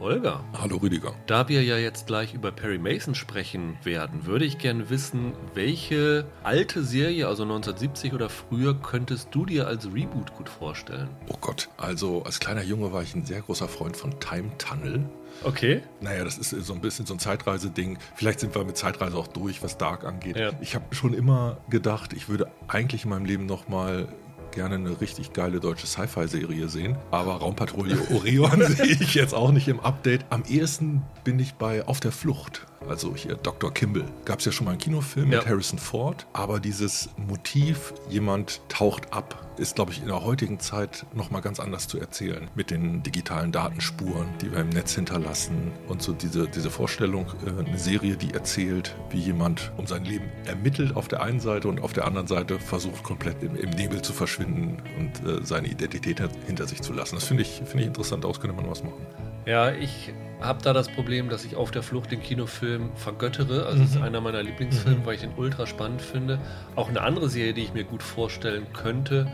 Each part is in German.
Holger. Hallo Rüdiger. Da wir ja jetzt gleich über Perry Mason sprechen werden, würde ich gerne wissen, welche alte Serie, also 1970 oder früher, könntest du dir als Reboot gut vorstellen? Oh Gott, also als kleiner Junge war ich ein sehr großer Freund von Time Tunnel. Okay. Naja, das ist so ein bisschen so ein Zeitreise-Ding. Vielleicht sind wir mit Zeitreise auch durch, was Dark angeht. Ja. Ich habe schon immer gedacht, ich würde eigentlich in meinem Leben nochmal gerne eine richtig geile deutsche Sci-Fi-Serie sehen. Aber Raumpatrouille Orion sehe ich jetzt auch nicht im Update. Am ehesten bin ich bei Auf der Flucht. Also hier Dr. Kimball. Gab es ja schon mal einen Kinofilm Ja. mit Harrison Ford. Aber dieses Motiv, jemand taucht ab, ist, glaube ich, in der heutigen Zeit nochmal ganz anders zu erzählen. Mit den digitalen Datenspuren, die wir im Netz hinterlassen. Und so diese, diese Vorstellung, äh, eine Serie, die erzählt, wie jemand um sein Leben ermittelt auf der einen Seite und auf der anderen Seite versucht, komplett im, im Nebel zu verschwinden und äh, seine Identität hinter sich zu lassen. Das finde ich, finde ich interessant, daraus könnte man was machen. Ja, ich habe da das Problem, dass ich auf der Flucht den Kinofilm vergöttere. Also es ist einer meiner Lieblingsfilme, weil ich den ultra spannend finde. Auch eine andere Serie, die ich mir gut vorstellen könnte,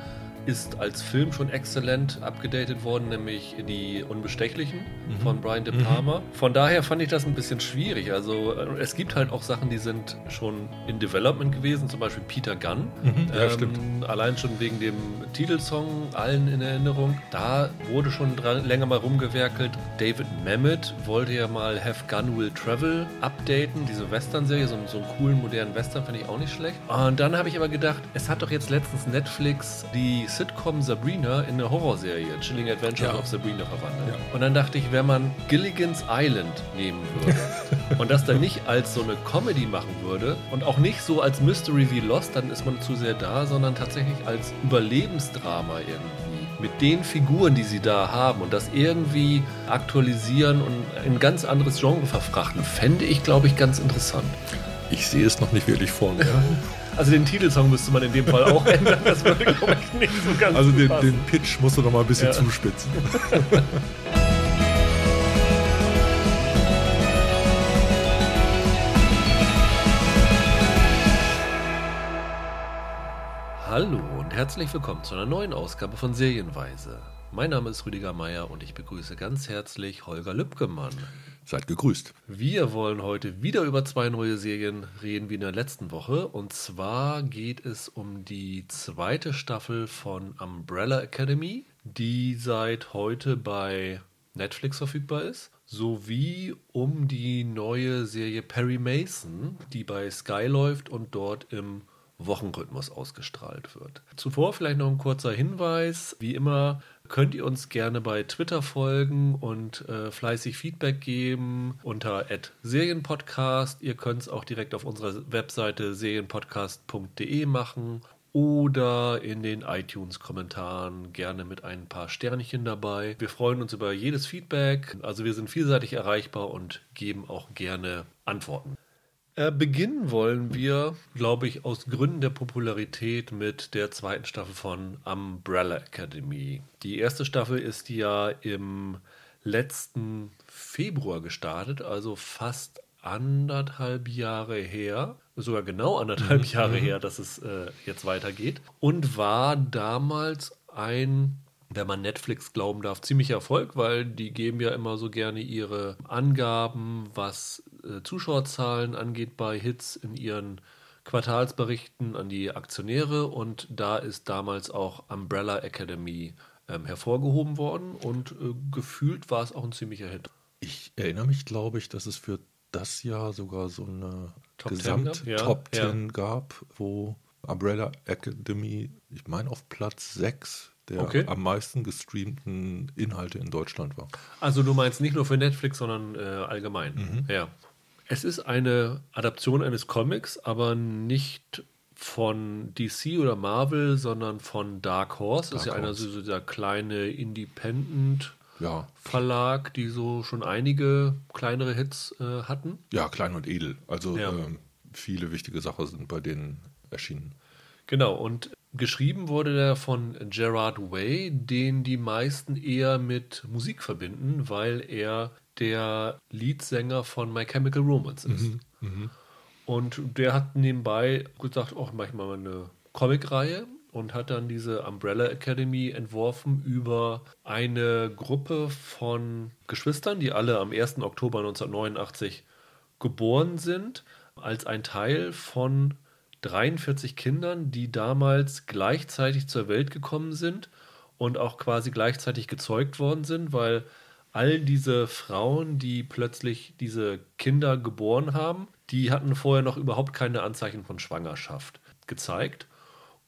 ist als Film schon exzellent abgedatet worden, nämlich die Unbestechlichen von Brian De Palma. Von daher fand ich das ein bisschen schwierig. Also äh, es gibt halt auch Sachen, die sind schon in Development gewesen, zum Beispiel Peter Gunn. Ja, stimmt. Allein schon wegen dem Titelsong, allen in Erinnerung. Da wurde schon dran, länger mal rumgewerkelt. David Mamet wollte ja mal Have Gun Will Travel updaten, diese Western-Serie, so, so einen coolen modernen Western, finde ich auch nicht schlecht. Und dann habe ich aber gedacht, es hat doch jetzt letztens Netflix die Sitcom Sabrina in eine Horrorserie, Chilling Adventures Ja. of Sabrina verwandelt. Ja. Und dann dachte ich, wenn man Gilligan's Island nehmen würde und das dann nicht als so eine Comedy machen würde und auch nicht so als Mystery wie Lost, dann ist man zu sehr da, sondern tatsächlich als Überlebensdrama irgendwie. Mit den Figuren, die sie da haben und das irgendwie aktualisieren und in ein ganz anderes Genre verfrachten, fände ich, glaube ich, ganz interessant. Ich sehe es noch nicht wirklich vor mir. Also den Titelsong müsste man in dem Fall auch ändern, das würde, glaube ich, nicht so ganz Also gut den, den Pitch musst du noch mal ein bisschen Ja. zuspitzen. Hallo und herzlich willkommen zu einer neuen Ausgabe von Serienweise. Mein Name ist Rüdiger Meier und ich begrüße ganz herzlich Holger Lübgemann. Seid gegrüßt. Wir wollen heute wieder über zwei neue Serien reden wie in der letzten Woche. Und zwar geht es um die zweite Staffel von Umbrella Academy, die seit heute bei Netflix verfügbar ist, sowie um die neue Serie Perry Mason, die bei Sky läuft und dort im Wochenrhythmus ausgestrahlt wird. Zuvor vielleicht noch ein kurzer Hinweis. Wie immer könnt ihr uns gerne bei Twitter folgen und äh, fleißig Feedback geben unter @serienpodcast. Ihr könnt es auch direkt auf unserer Webseite serienpodcast.de machen oder in den iTunes-Kommentaren gerne mit ein paar Sternchen dabei. Wir freuen uns über jedes Feedback. Also wir sind vielseitig erreichbar und geben auch gerne Antworten. Äh, beginnen wollen wir, glaube ich, aus Gründen der Popularität mit der zweiten Staffel von Umbrella Academy. Die erste Staffel ist ja im letzten Februar gestartet, also fast anderthalb Jahre her, sogar genau anderthalb Jahre her, dass es äh, jetzt weitergeht. Und war damals ein wenn man Netflix glauben darf, ziemlicher Erfolg, weil die geben ja immer so gerne ihre Angaben, was äh, Zuschauerzahlen angeht bei Hits in ihren Quartalsberichten an die Aktionäre und da ist damals auch Umbrella Academy ähm, hervorgehoben worden und äh, gefühlt war es auch ein ziemlicher Hit. Ich erinnere mich, glaube ich, dass es für das Jahr sogar so eine Top 10 Gesamt gab? Ja, ja. 10 gab, wo Umbrella Academy, ich meine auf Platz 6 der Okay. am meisten gestreamten Inhalte in Deutschland war. Also du meinst nicht nur für Netflix, sondern äh, allgemein. Ja. Es ist eine Adaption eines Comics, aber nicht von DC oder Marvel, sondern von Dark Horse. das ist ja Dark einer Horse. so dieser kleine Independent Ja, Verlag, die so schon einige kleinere Hits äh, hatten. ja, klein und edel. Also Ja. ähm, viele wichtige Sachen sind bei denen erschienen. Genau, und geschrieben wurde der von Gerard Way, den die meisten eher mit Musik verbinden, weil er der Leadsänger von My Chemical Romance ist. Und der hat nebenbei gesagt, auch manchmal mal eine Comicreihe und hat dann diese Umbrella Academy entworfen über eine Gruppe von Geschwistern, die alle am 1. Oktober 1989 geboren sind, als ein Teil von 43 Kindern, die damals gleichzeitig zur Welt gekommen sind und auch quasi gleichzeitig gezeugt worden sind, weil all diese Frauen, die plötzlich diese Kinder geboren haben, die hatten vorher noch überhaupt keine Anzeichen von Schwangerschaft gezeigt.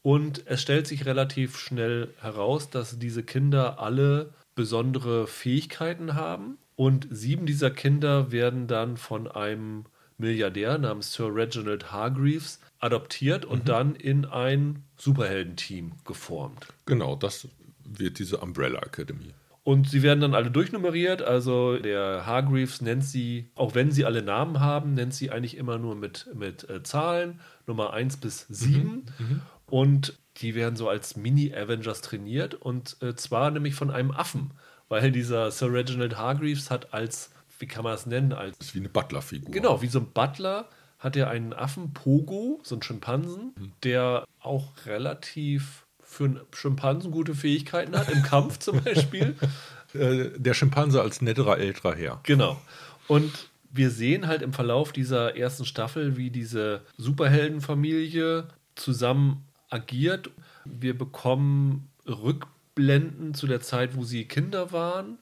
Und es stellt sich relativ schnell heraus, dass diese Kinder alle besondere Fähigkeiten haben. Und sieben dieser Kinder werden dann von einem Milliardär namens Sir Reginald Hargreaves adoptiert und mhm. dann in ein Superheldenteam geformt. Genau, das wird diese Umbrella Academy. Und sie werden dann alle durchnummeriert. Also der Hargreaves nennt sie, auch wenn sie alle Namen haben, nennt sie eigentlich immer nur mit, mit äh, Zahlen, Nummer 1 bis 7. Mhm. Mhm. Und die werden so als Mini-Avengers trainiert. Und äh, zwar nämlich von einem Affen. Weil dieser Sir Reginald Hargreaves hat als, wie kann man das nennen? Als, das ist wie eine Butler-Figur. Genau, wie so ein Butler hat er einen Affen, Pogo, so einen Schimpansen, mhm. der auch relativ für einen Schimpansen gute Fähigkeiten hat, im Kampf zum Beispiel. Äh, der Schimpanse als netterer älterer Herr. Genau. Und wir sehen halt im Verlauf dieser ersten Staffel, wie diese Superheldenfamilie zusammen agiert. Wir bekommen Rückblenden zu der Zeit, wo sie Kinder waren.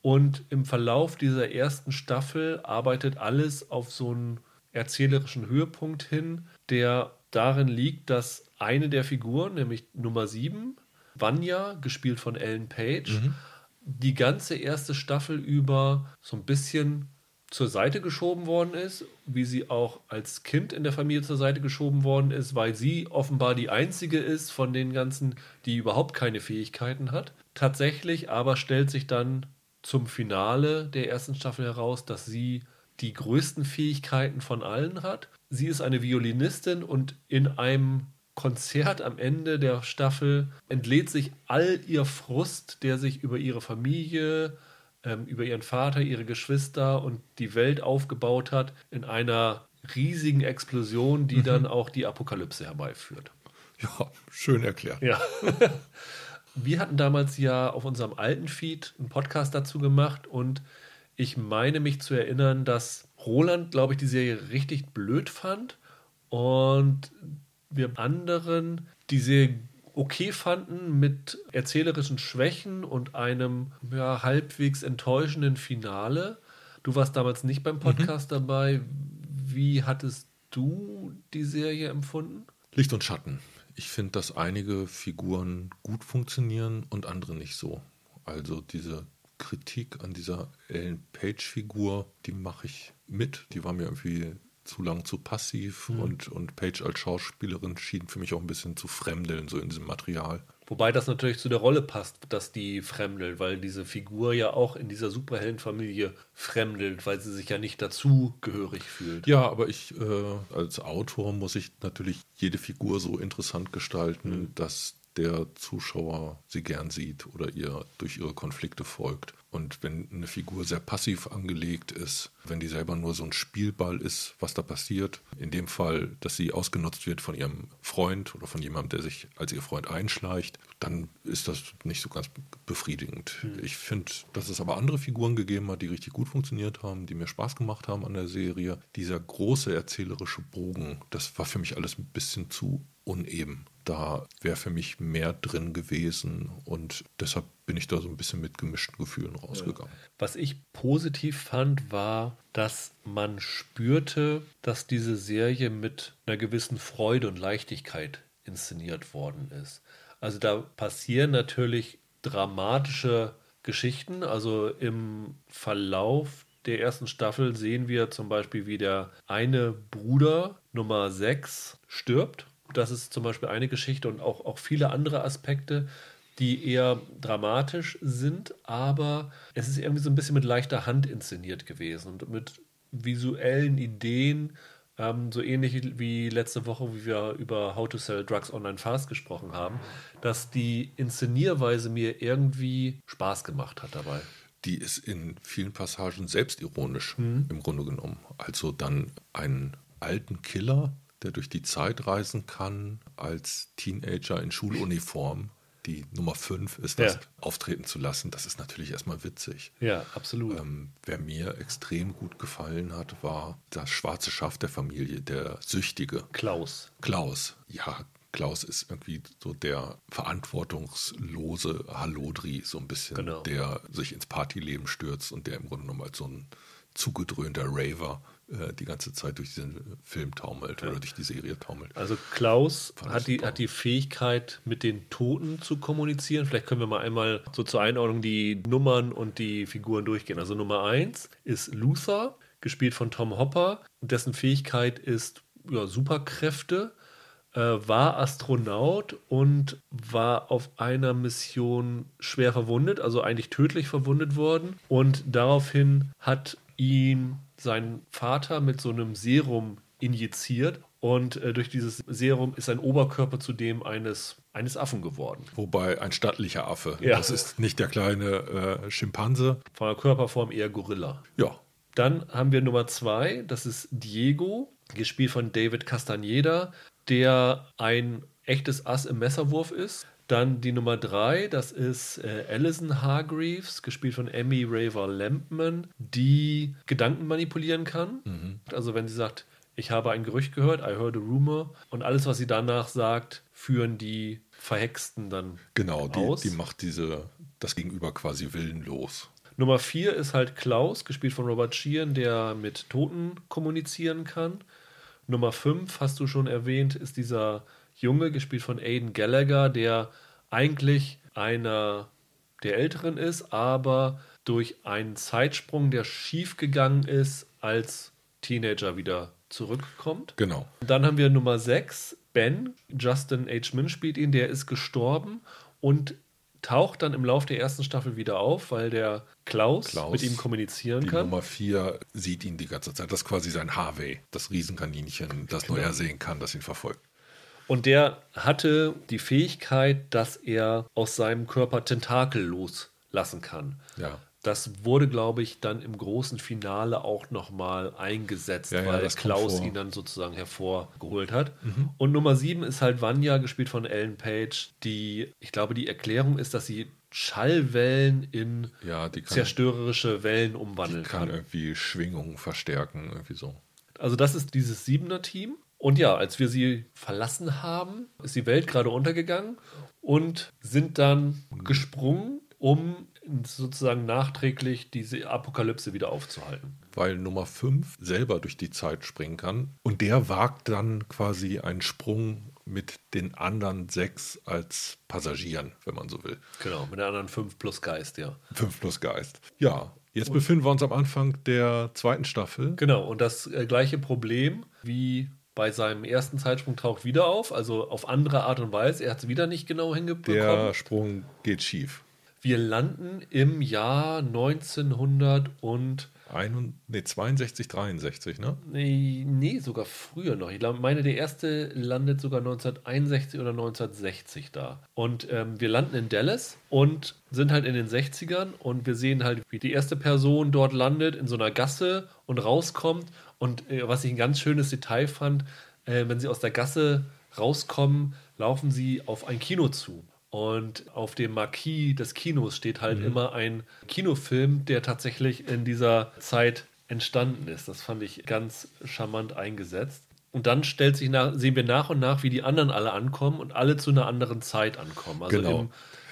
Und im Verlauf dieser ersten Staffel arbeitet alles auf so einen erzählerischen Höhepunkt hin, der darin liegt, dass eine der Figuren, nämlich Nummer 7, Vanya, gespielt von Ellen Page, mhm. die ganze erste Staffel über so ein bisschen zur Seite geschoben worden ist, wie sie auch als Kind in der Familie zur Seite geschoben worden ist, weil sie offenbar die einzige ist von den ganzen, die überhaupt keine Fähigkeiten hat. Tatsächlich aber stellt sich dann zum Finale der ersten Staffel heraus, dass sie die größten Fähigkeiten von allen hat. Sie ist eine Violinistin und in einem Konzert am Ende der Staffel entlädt sich all ihr Frust, der sich über ihre Familie, ähm, über ihren Vater, ihre Geschwister und die Welt aufgebaut hat, in einer riesigen Explosion, die mhm. dann auch die Apokalypse herbeiführt. Ja, schön erklärt. Ja. Wir hatten damals ja auf unserem alten Feed einen Podcast dazu gemacht und ich meine mich zu erinnern, dass Roland, glaube ich, die Serie richtig blöd fand und wir anderen die Serie okay fanden mit erzählerischen Schwächen und einem ja, halbwegs enttäuschenden Finale. Du warst damals nicht beim Podcast mhm. dabei. Wie hattest du die Serie empfunden? Licht und Schatten. Ich finde, dass einige Figuren gut funktionieren und andere nicht so. Also diese Kritik an dieser Ellen Page-Figur, die mache ich mit. Die war mir irgendwie zu lang zu passiv mhm. und, und Page als Schauspielerin schien für mich auch ein bisschen zu fremdeln, so in diesem Material. Wobei das natürlich zu der Rolle passt, dass die fremdelt, weil diese Figur ja auch in dieser Superheldenfamilie fremdelt, weil sie sich ja nicht dazugehörig fühlt. Ja, aber ich äh, als Autor muss ich natürlich jede Figur so interessant gestalten, mhm. dass der Zuschauer sie gern sieht oder ihr durch ihre Konflikte folgt. Und wenn eine Figur sehr passiv angelegt ist, wenn die selber nur so ein Spielball ist, was da passiert, in dem Fall, dass sie ausgenutzt wird von ihrem Freund oder von jemandem, der sich als ihr Freund einschleicht, dann ist das nicht so ganz befriedigend. Mhm. Ich finde, dass es aber andere Figuren gegeben hat, die richtig gut funktioniert haben, die mir Spaß gemacht haben an der Serie. Dieser große erzählerische Bogen, das war für mich alles ein bisschen zu uneben da wäre für mich mehr drin gewesen und deshalb bin ich da so ein bisschen mit gemischten Gefühlen rausgegangen. Was ich positiv fand, war, dass man spürte, dass diese Serie mit einer gewissen Freude und Leichtigkeit inszeniert worden ist. Also da passieren natürlich dramatische Geschichten. Also im Verlauf der ersten Staffel sehen wir zum Beispiel, wie der eine Bruder Nummer 6 stirbt das ist zum Beispiel eine Geschichte und auch, auch viele andere Aspekte, die eher dramatisch sind, aber es ist irgendwie so ein bisschen mit leichter Hand inszeniert gewesen und mit visuellen Ideen, ähm, so ähnlich wie letzte Woche, wie wir über How to Sell Drugs Online Fast gesprochen haben, dass die Inszenierweise mir irgendwie Spaß gemacht hat dabei. Die ist in vielen Passagen selbstironisch mhm. im Grunde genommen. Also dann einen alten Killer der durch die Zeit reisen kann, als Teenager in Schuluniform die Nummer 5 ist das, Ja. auftreten zu lassen. Das ist natürlich erstmal witzig. Ja, absolut. Ähm, wer mir extrem gut gefallen hat, war das schwarze Schaf der Familie, der Süchtige. Klaus. Klaus. Ja, Klaus ist irgendwie so der verantwortungslose Hallodri, so ein bisschen, Genau. der sich ins Partyleben stürzt und der im Grunde genommen als so ein zugedröhnter Raver die ganze Zeit durch diesen Film taumelt oder durch die Serie taumelt. Also Klaus hat die, hat die Fähigkeit, mit den Toten zu kommunizieren. Vielleicht können wir mal einmal so zur Einordnung die Nummern und die Figuren durchgehen. Also Nummer 1 ist Luther, gespielt von Tom Hopper. Dessen Fähigkeit ist ja, Superkräfte, äh, war Astronaut und war auf einer Mission schwer verwundet, also eigentlich tödlich verwundet worden. Und daraufhin hat ihn sein Vater mit so einem Serum injiziert und äh, durch dieses Serum ist sein Oberkörper zu dem eines, eines Affen geworden. Wobei ein stattlicher Affe. Ja. Das ist nicht der kleine äh, Schimpanse. Von der Körperform eher Gorilla. Ja, Dann haben wir Nummer zwei, das ist Diego, gespielt von David Castaneda, der ein echtes Ass im Messerwurf ist. Dann die Nummer drei, das ist äh, Alison Hargreaves, gespielt von Emmy Raver Lampman, die Gedanken manipulieren kann. Also wenn sie sagt, ich habe ein Gerücht gehört, I heard a rumor, und alles, was sie danach sagt, führen die Verhexten dann genau. Die, aus. die macht diese, das Gegenüber quasi willenlos. Nummer 4 ist halt Klaus, gespielt von Robert Sheehan, der mit Toten kommunizieren kann. Nummer 5, hast du schon erwähnt, ist dieser Junge, gespielt von Aiden Gallagher, der eigentlich einer der Älteren ist, aber durch einen Zeitsprung, der schief gegangen ist, als Teenager wieder zurückkommt. Genau. Dann haben wir Nummer 6, Ben. Justin H. Min spielt ihn, der ist gestorben und taucht dann im Laufe der ersten Staffel wieder auf, weil der Klaus, Klaus, mit ihm kommunizieren Die kann. Nummer 4 sieht ihn die ganze Zeit. Das ist quasi sein Harvey, das Riesenkaninchen, das Genau. nur er sehen kann, das ihn verfolgt. Und der hatte die Fähigkeit, dass er aus seinem Körper Tentakel loslassen kann. Ja. Das wurde, glaube ich, dann im großen Finale auch nochmal eingesetzt, Ja, ja, weil kommt Klaus. Mhm. ihn dann sozusagen hervorgeholt hat. Und Nummer sieben ist halt Vanya, gespielt von Ellen Page, die, ich glaube, die Erklärung ist, dass sie Schallwellen in Ja, die kann, zerstörerische Wellen umwandeln kann kann. irgendwie Schwingungen verstärken, irgendwie so. Also das ist dieses Siebener-Team. Und ja, als wir sie verlassen haben, ist die Welt gerade untergegangen und sind dann gesprungen, um sozusagen nachträglich diese Apokalypse wieder aufzuhalten. Weil Nummer 5 selber durch die Zeit springen kann. Und der wagt dann quasi einen Sprung mit den anderen sechs als Passagieren, wenn man so will. Genau, mit der anderen 5 plus Geist, ja. 5 plus Geist. Ja, jetzt befinden wir uns am Anfang der zweiten Staffel. Genau, und das äh, gleiche Problem wie bei seinem ersten Zeitsprung taucht wieder auf, also auf andere Art und Weise. Er hat es wieder nicht genau hingebekommen. Der Sprung geht schief. Wir landen im Jahr 1900 und Ein, nee, 62, 63, ne? Nee, nee, sogar früher noch. Ich meine, der erste landet sogar 1961 oder 1960 da. Und ähm, wir landen in Dallas und sind halt in den 60ern und wir sehen halt, wie die erste Person dort landet in so einer Gasse und rauskommt. Und äh, was ich ein ganz schönes Detail fand, äh, wenn sie aus der Gasse rauskommen, laufen sie auf ein Kino zu. Und auf dem Marquis des Kinos steht halt immer ein Kinofilm, der tatsächlich in dieser Zeit entstanden ist. Das fand ich ganz charmant eingesetzt. Und dann stellt sich nach, sehen wir nach und nach, wie die anderen alle ankommen und alle zu einer anderen Zeit ankommen. Also Genau. im,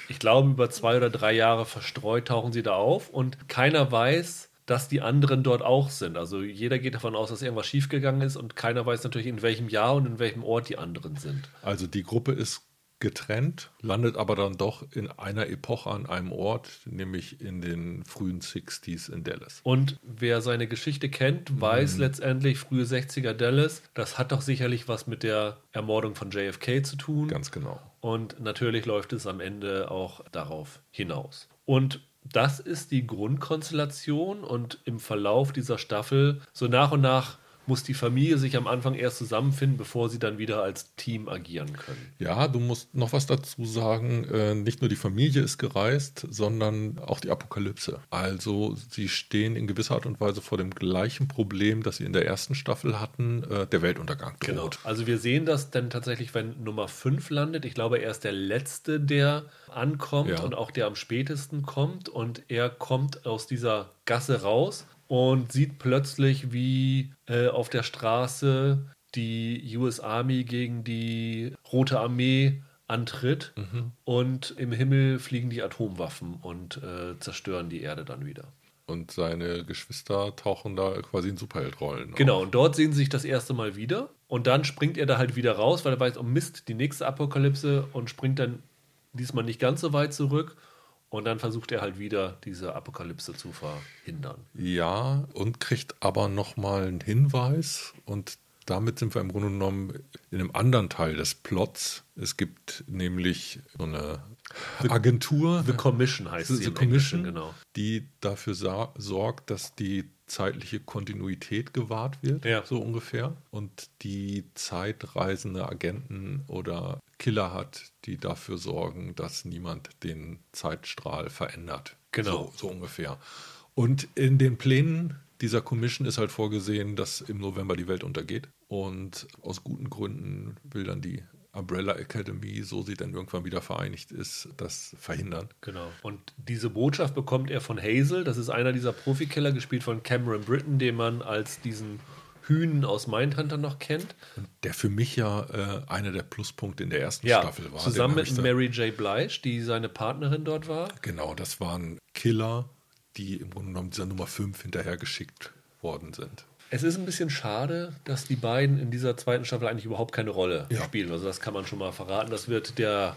ich glaube, über zwei oder drei Jahre verstreut tauchen sie da auf und keiner weiß, dass die anderen dort auch sind. Also jeder geht davon aus, dass irgendwas schiefgegangen ist und keiner weiß natürlich, in welchem Jahr und in welchem Ort die anderen sind. Also die Gruppe ist getrennt, landet aber dann doch in einer Epoche an einem Ort, nämlich in den frühen 60s in Dallas. Und wer seine Geschichte kennt, weiß letztendlich, frühe 60er Dallas, das hat doch sicherlich was mit der Ermordung von JFK zu tun. Ganz genau. Und natürlich läuft es am Ende auch darauf hinaus. Und das ist die Grundkonstellation und im Verlauf dieser Staffel so nach und nach muss die Familie sich am Anfang erst zusammenfinden, bevor sie dann wieder als Team agieren können. Ja, du musst noch was dazu sagen. Äh, nicht nur die Familie ist gereist, sondern auch die Apokalypse. Also sie stehen in gewisser Art und Weise vor dem gleichen Problem, das sie in der ersten Staffel hatten, äh, der Weltuntergang droht. Genau. Also wir sehen das dann tatsächlich, wenn Nummer 5 landet. Ich glaube, er ist der Letzte, der ankommt ja. und auch der am spätesten kommt. Und er kommt aus dieser Gasse raus und sieht plötzlich, wie äh, auf der Straße die US Army gegen die Rote Armee antritt mhm. und im Himmel fliegen die Atomwaffen und äh, zerstören die Erde dann wieder. Und seine Geschwister tauchen da quasi in Superheldrollen. Genau, und dort sehen sie sich das erste Mal wieder. Und dann springt er da halt wieder raus, weil er weiß, oh Mist, die nächste Apokalypse und springt dann diesmal nicht ganz so weit zurück und dann versucht er halt wieder, diese Apokalypse zu verhindern. Ja, und kriegt aber nochmal einen Hinweis. Und damit sind wir im Grunde genommen in einem anderen Teil des Plots. Es gibt nämlich so eine Agentur. The Commission heißt sie. The Commission, genau. Die dafür sorgt, dass die zeitliche Kontinuität gewahrt wird, ja. so ungefähr. Und die zeitreisende Agenten oder Killer hat, die dafür sorgen, dass niemand den Zeitstrahl verändert. Genau. So, so ungefähr. Und in den Plänen dieser Commission ist halt vorgesehen, dass im November die Welt untergeht. Und aus guten Gründen will dann die Umbrella Academy, so sie dann irgendwann wieder vereinigt ist, das verhindern. Genau. Und diese Botschaft bekommt er von Hazel. Das ist einer dieser Profikiller, gespielt von Cameron Britton, den man als diesen Hühn aus Mindhunter noch kennt. Der für mich ja äh, einer der Pluspunkte in der ersten ja, Staffel war. Zusammen mit Mary J. Blige, die seine Partnerin dort war. Genau, das waren Killer, die im Grunde genommen dieser Nummer 5 hinterhergeschickt worden sind. Es ist ein bisschen schade, dass die beiden in dieser zweiten Staffel eigentlich überhaupt keine Rolle ja. spielen. Also das kann man schon mal verraten. Das wird der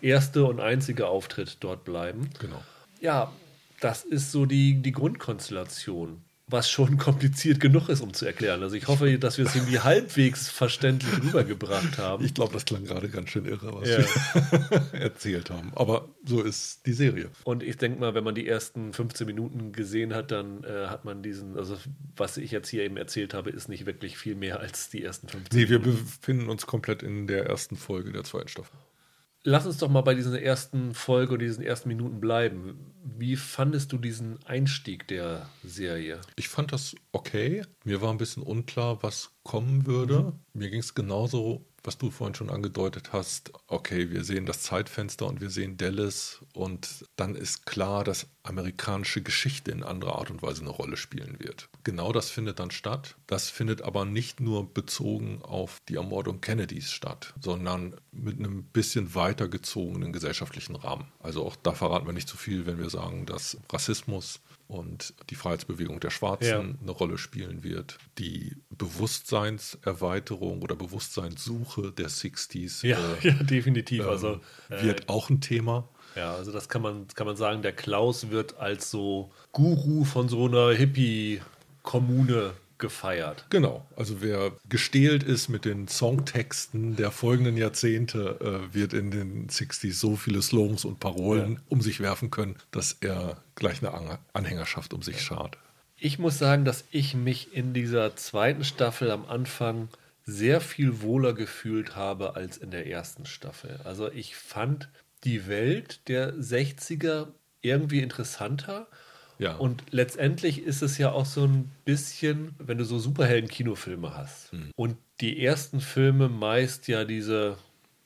erste und einzige Auftritt dort bleiben. Genau. Ja, das ist so die, die Grundkonstellation was schon kompliziert genug ist, um zu erklären. Also ich hoffe, dass wir es irgendwie halbwegs verständlich rübergebracht haben. Ich glaube, das klang gerade ganz schön irre, was ja. wir erzählt haben. Aber so ist die Serie. Und ich denke mal, wenn man die ersten 15 Minuten gesehen hat, dann äh, hat man diesen, also was ich jetzt hier eben erzählt habe, ist nicht wirklich viel mehr als die ersten 15 Nee, wir befinden uns komplett in der ersten Folge der zweiten Staffel. Lass uns doch mal bei dieser ersten Folge oder diesen ersten Minuten bleiben. Wie fandest du diesen Einstieg der Serie? Ich fand das okay. Mir war ein bisschen unklar, was kommen würde. Mhm. Mir ging es genauso was du vorhin schon angedeutet hast, okay, wir sehen das Zeitfenster und wir sehen Dallas und dann ist klar, dass amerikanische Geschichte in anderer Art und Weise eine Rolle spielen wird. Genau das findet dann statt. Das findet aber nicht nur bezogen auf die Ermordung Kennedys statt, sondern mit einem bisschen weiter gezogenen gesellschaftlichen Rahmen. Also auch da verraten wir nicht zu viel, wenn wir sagen, dass Rassismus und die Freiheitsbewegung der Schwarzen ja. eine Rolle spielen wird. Die Bewusstseinserweiterung oder Bewusstseinssuche der 60s. Ja, äh, ja definitiv. Äh, also, wird äh, auch ein Thema. Ja, also das kann man, kann man sagen, der Klaus wird als so Guru von so einer Hippie-Kommune gefeiert. Genau, also wer gestählt ist mit den Songtexten der folgenden Jahrzehnte, äh, wird in den 60s so viele Slogans und Parolen ja. um sich werfen können, dass er gleich eine Anhängerschaft um sich schart. Ich muss sagen, dass ich mich in dieser zweiten Staffel am Anfang sehr viel wohler gefühlt habe als in der ersten Staffel. Also ich fand die Welt der 60er irgendwie interessanter ja. Und letztendlich ist es ja auch so ein bisschen, wenn du so Superhelden-Kinofilme hast mhm. und die ersten Filme meist ja diese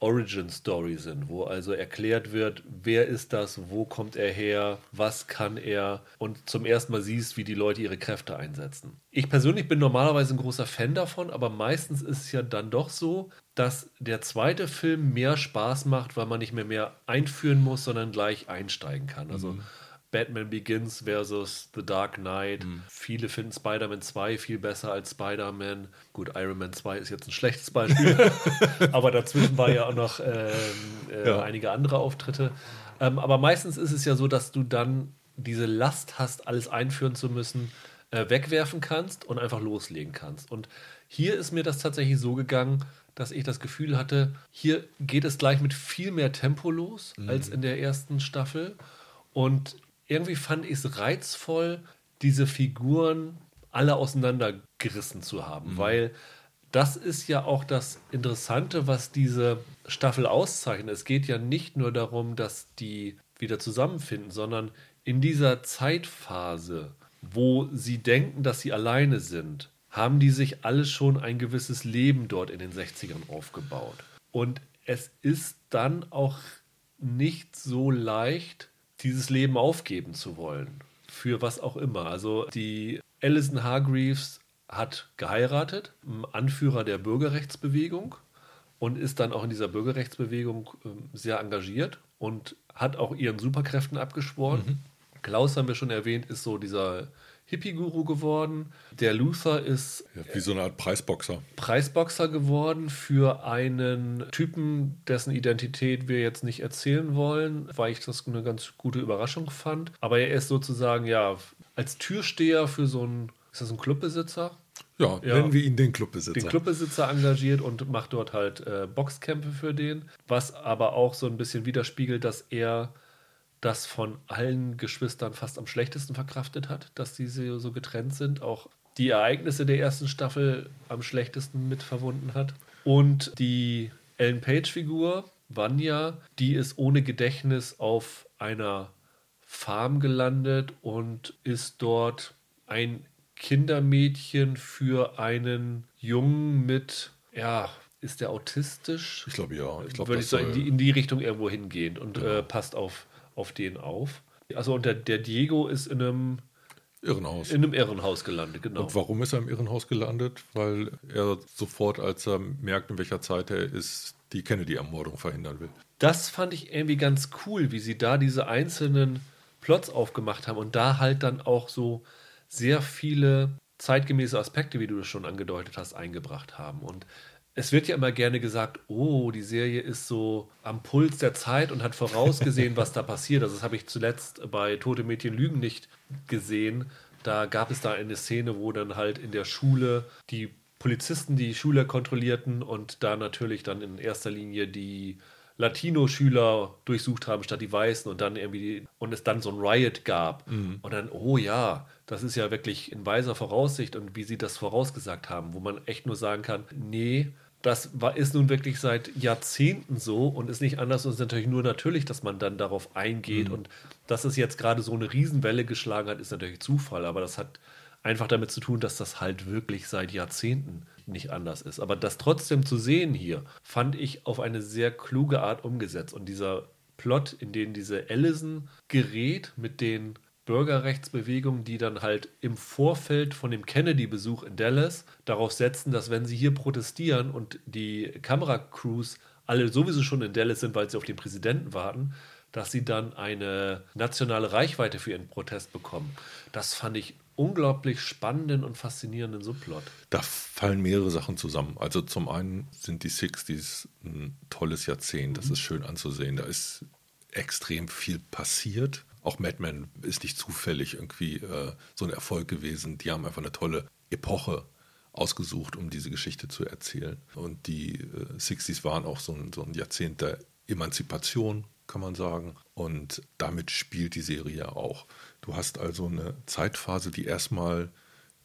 Origin Story sind, wo also erklärt wird, wer ist das, wo kommt er her, was kann er und zum ersten Mal siehst, wie die Leute ihre Kräfte einsetzen. Ich persönlich bin normalerweise ein großer Fan davon, aber meistens ist es ja dann doch so, dass der zweite Film mehr Spaß macht, weil man nicht mehr mehr einführen muss, sondern gleich einsteigen kann. Also mhm Batman Begins versus The Dark Knight. Mhm. Viele finden Spider-Man 2 viel besser als Spider-Man. Gut, Iron Man 2 ist jetzt ein schlechtes Beispiel. aber dazwischen war ja auch noch ähm, äh, ja. einige andere Auftritte. Ähm, aber meistens ist es ja so, dass du dann diese Last hast, alles einführen zu müssen, äh, wegwerfen kannst und einfach loslegen kannst. Und hier ist mir das tatsächlich so gegangen, dass ich das Gefühl hatte, hier geht es gleich mit viel mehr Tempo los mhm. als in der ersten Staffel. Und irgendwie fand ich es reizvoll, diese Figuren alle auseinandergerissen zu haben, mhm. weil das ist ja auch das Interessante, was diese Staffel auszeichnet. Es geht ja nicht nur darum, dass die wieder zusammenfinden, sondern in dieser Zeitphase, wo sie denken, dass sie alleine sind, haben die sich alle schon ein gewisses Leben dort in den 60ern aufgebaut. Und es ist dann auch nicht so leicht, dieses Leben aufgeben zu wollen. Für was auch immer. Also die Alison Hargreaves hat geheiratet, Anführer der Bürgerrechtsbewegung und ist dann auch in dieser Bürgerrechtsbewegung ähm, sehr engagiert und hat auch ihren Superkräften abgeschworen. Mhm. Klaus haben wir schon erwähnt, ist so dieser Hippie-Guru geworden. Der Luther ist ja, wie so eine Art Preisboxer. Preisboxer geworden für einen Typen, dessen Identität wir jetzt nicht erzählen wollen, weil ich das eine ganz gute Überraschung fand. Aber er ist sozusagen ja als Türsteher für so einen, ist das ein Clubbesitzer? Ja, ja, nennen wir ihn den Clubbesitzer. Den Clubbesitzer engagiert und macht dort halt äh, Boxkämpfe für den, was aber auch so ein bisschen widerspiegelt, dass er das von allen Geschwistern fast am schlechtesten verkraftet hat, dass diese so getrennt sind, auch die Ereignisse der ersten Staffel am schlechtesten mit verwunden hat. Und die Ellen Page-Figur, Vanya, die ist ohne Gedächtnis auf einer Farm gelandet und ist dort ein Kindermädchen für einen Jungen mit, ja, ist der autistisch? Ich glaube ja. Ich glaube, Würde ich so in die, in die Richtung irgendwo hingehen und ja. äh, passt auf auf den auf. Also und der, der Diego ist in einem Irrenhaus. In einem Irrenhaus gelandet, genau. Und warum ist er im Irrenhaus gelandet? Weil er sofort, als er merkt, in welcher Zeit er ist, die Kennedy-Ermordung verhindern will. Das fand ich irgendwie ganz cool, wie sie da diese einzelnen Plots aufgemacht haben und da halt dann auch so sehr viele zeitgemäße Aspekte, wie du das schon angedeutet hast, eingebracht haben. Und es wird ja immer gerne gesagt, oh, die Serie ist so am Puls der Zeit und hat vorausgesehen, was da passiert. Also das habe ich zuletzt bei Tote Mädchen Lügen nicht gesehen. Da gab es da eine Szene, wo dann halt in der Schule die Polizisten die Schüler kontrollierten und da natürlich dann in erster Linie die Latino-Schüler durchsucht haben statt die Weißen und dann irgendwie und es dann so ein Riot gab mhm. und dann oh ja, das ist ja wirklich in weiser Voraussicht und wie sie das vorausgesagt haben, wo man echt nur sagen kann, nee, das war, ist nun wirklich seit Jahrzehnten so und ist nicht anders und ist natürlich nur natürlich, dass man dann darauf eingeht. Mhm. Und dass es jetzt gerade so eine Riesenwelle geschlagen hat, ist natürlich Zufall, aber das hat einfach damit zu tun, dass das halt wirklich seit Jahrzehnten nicht anders ist. Aber das trotzdem zu sehen hier, fand ich auf eine sehr kluge Art umgesetzt. Und dieser Plot, in den diese Allison gerät mit den Bürgerrechtsbewegungen, die dann halt im Vorfeld von dem Kennedy-Besuch in Dallas darauf setzen, dass wenn sie hier protestieren und die Kameracrews alle sowieso schon in Dallas sind, weil sie auf den Präsidenten warten, dass sie dann eine nationale Reichweite für ihren Protest bekommen. Das fand ich unglaublich spannenden und faszinierenden Subplot. Da fallen mehrere Sachen zusammen. Also zum einen sind die 60s ein tolles Jahrzehnt, das mhm. ist schön anzusehen. Da ist extrem viel passiert auch Mad Men ist nicht zufällig irgendwie äh, so ein Erfolg gewesen. Die haben einfach eine tolle Epoche ausgesucht, um diese Geschichte zu erzählen. Und die äh, 60s waren auch so ein, so ein Jahrzehnt der Emanzipation, kann man sagen. Und damit spielt die Serie auch. Du hast also eine Zeitphase, die erstmal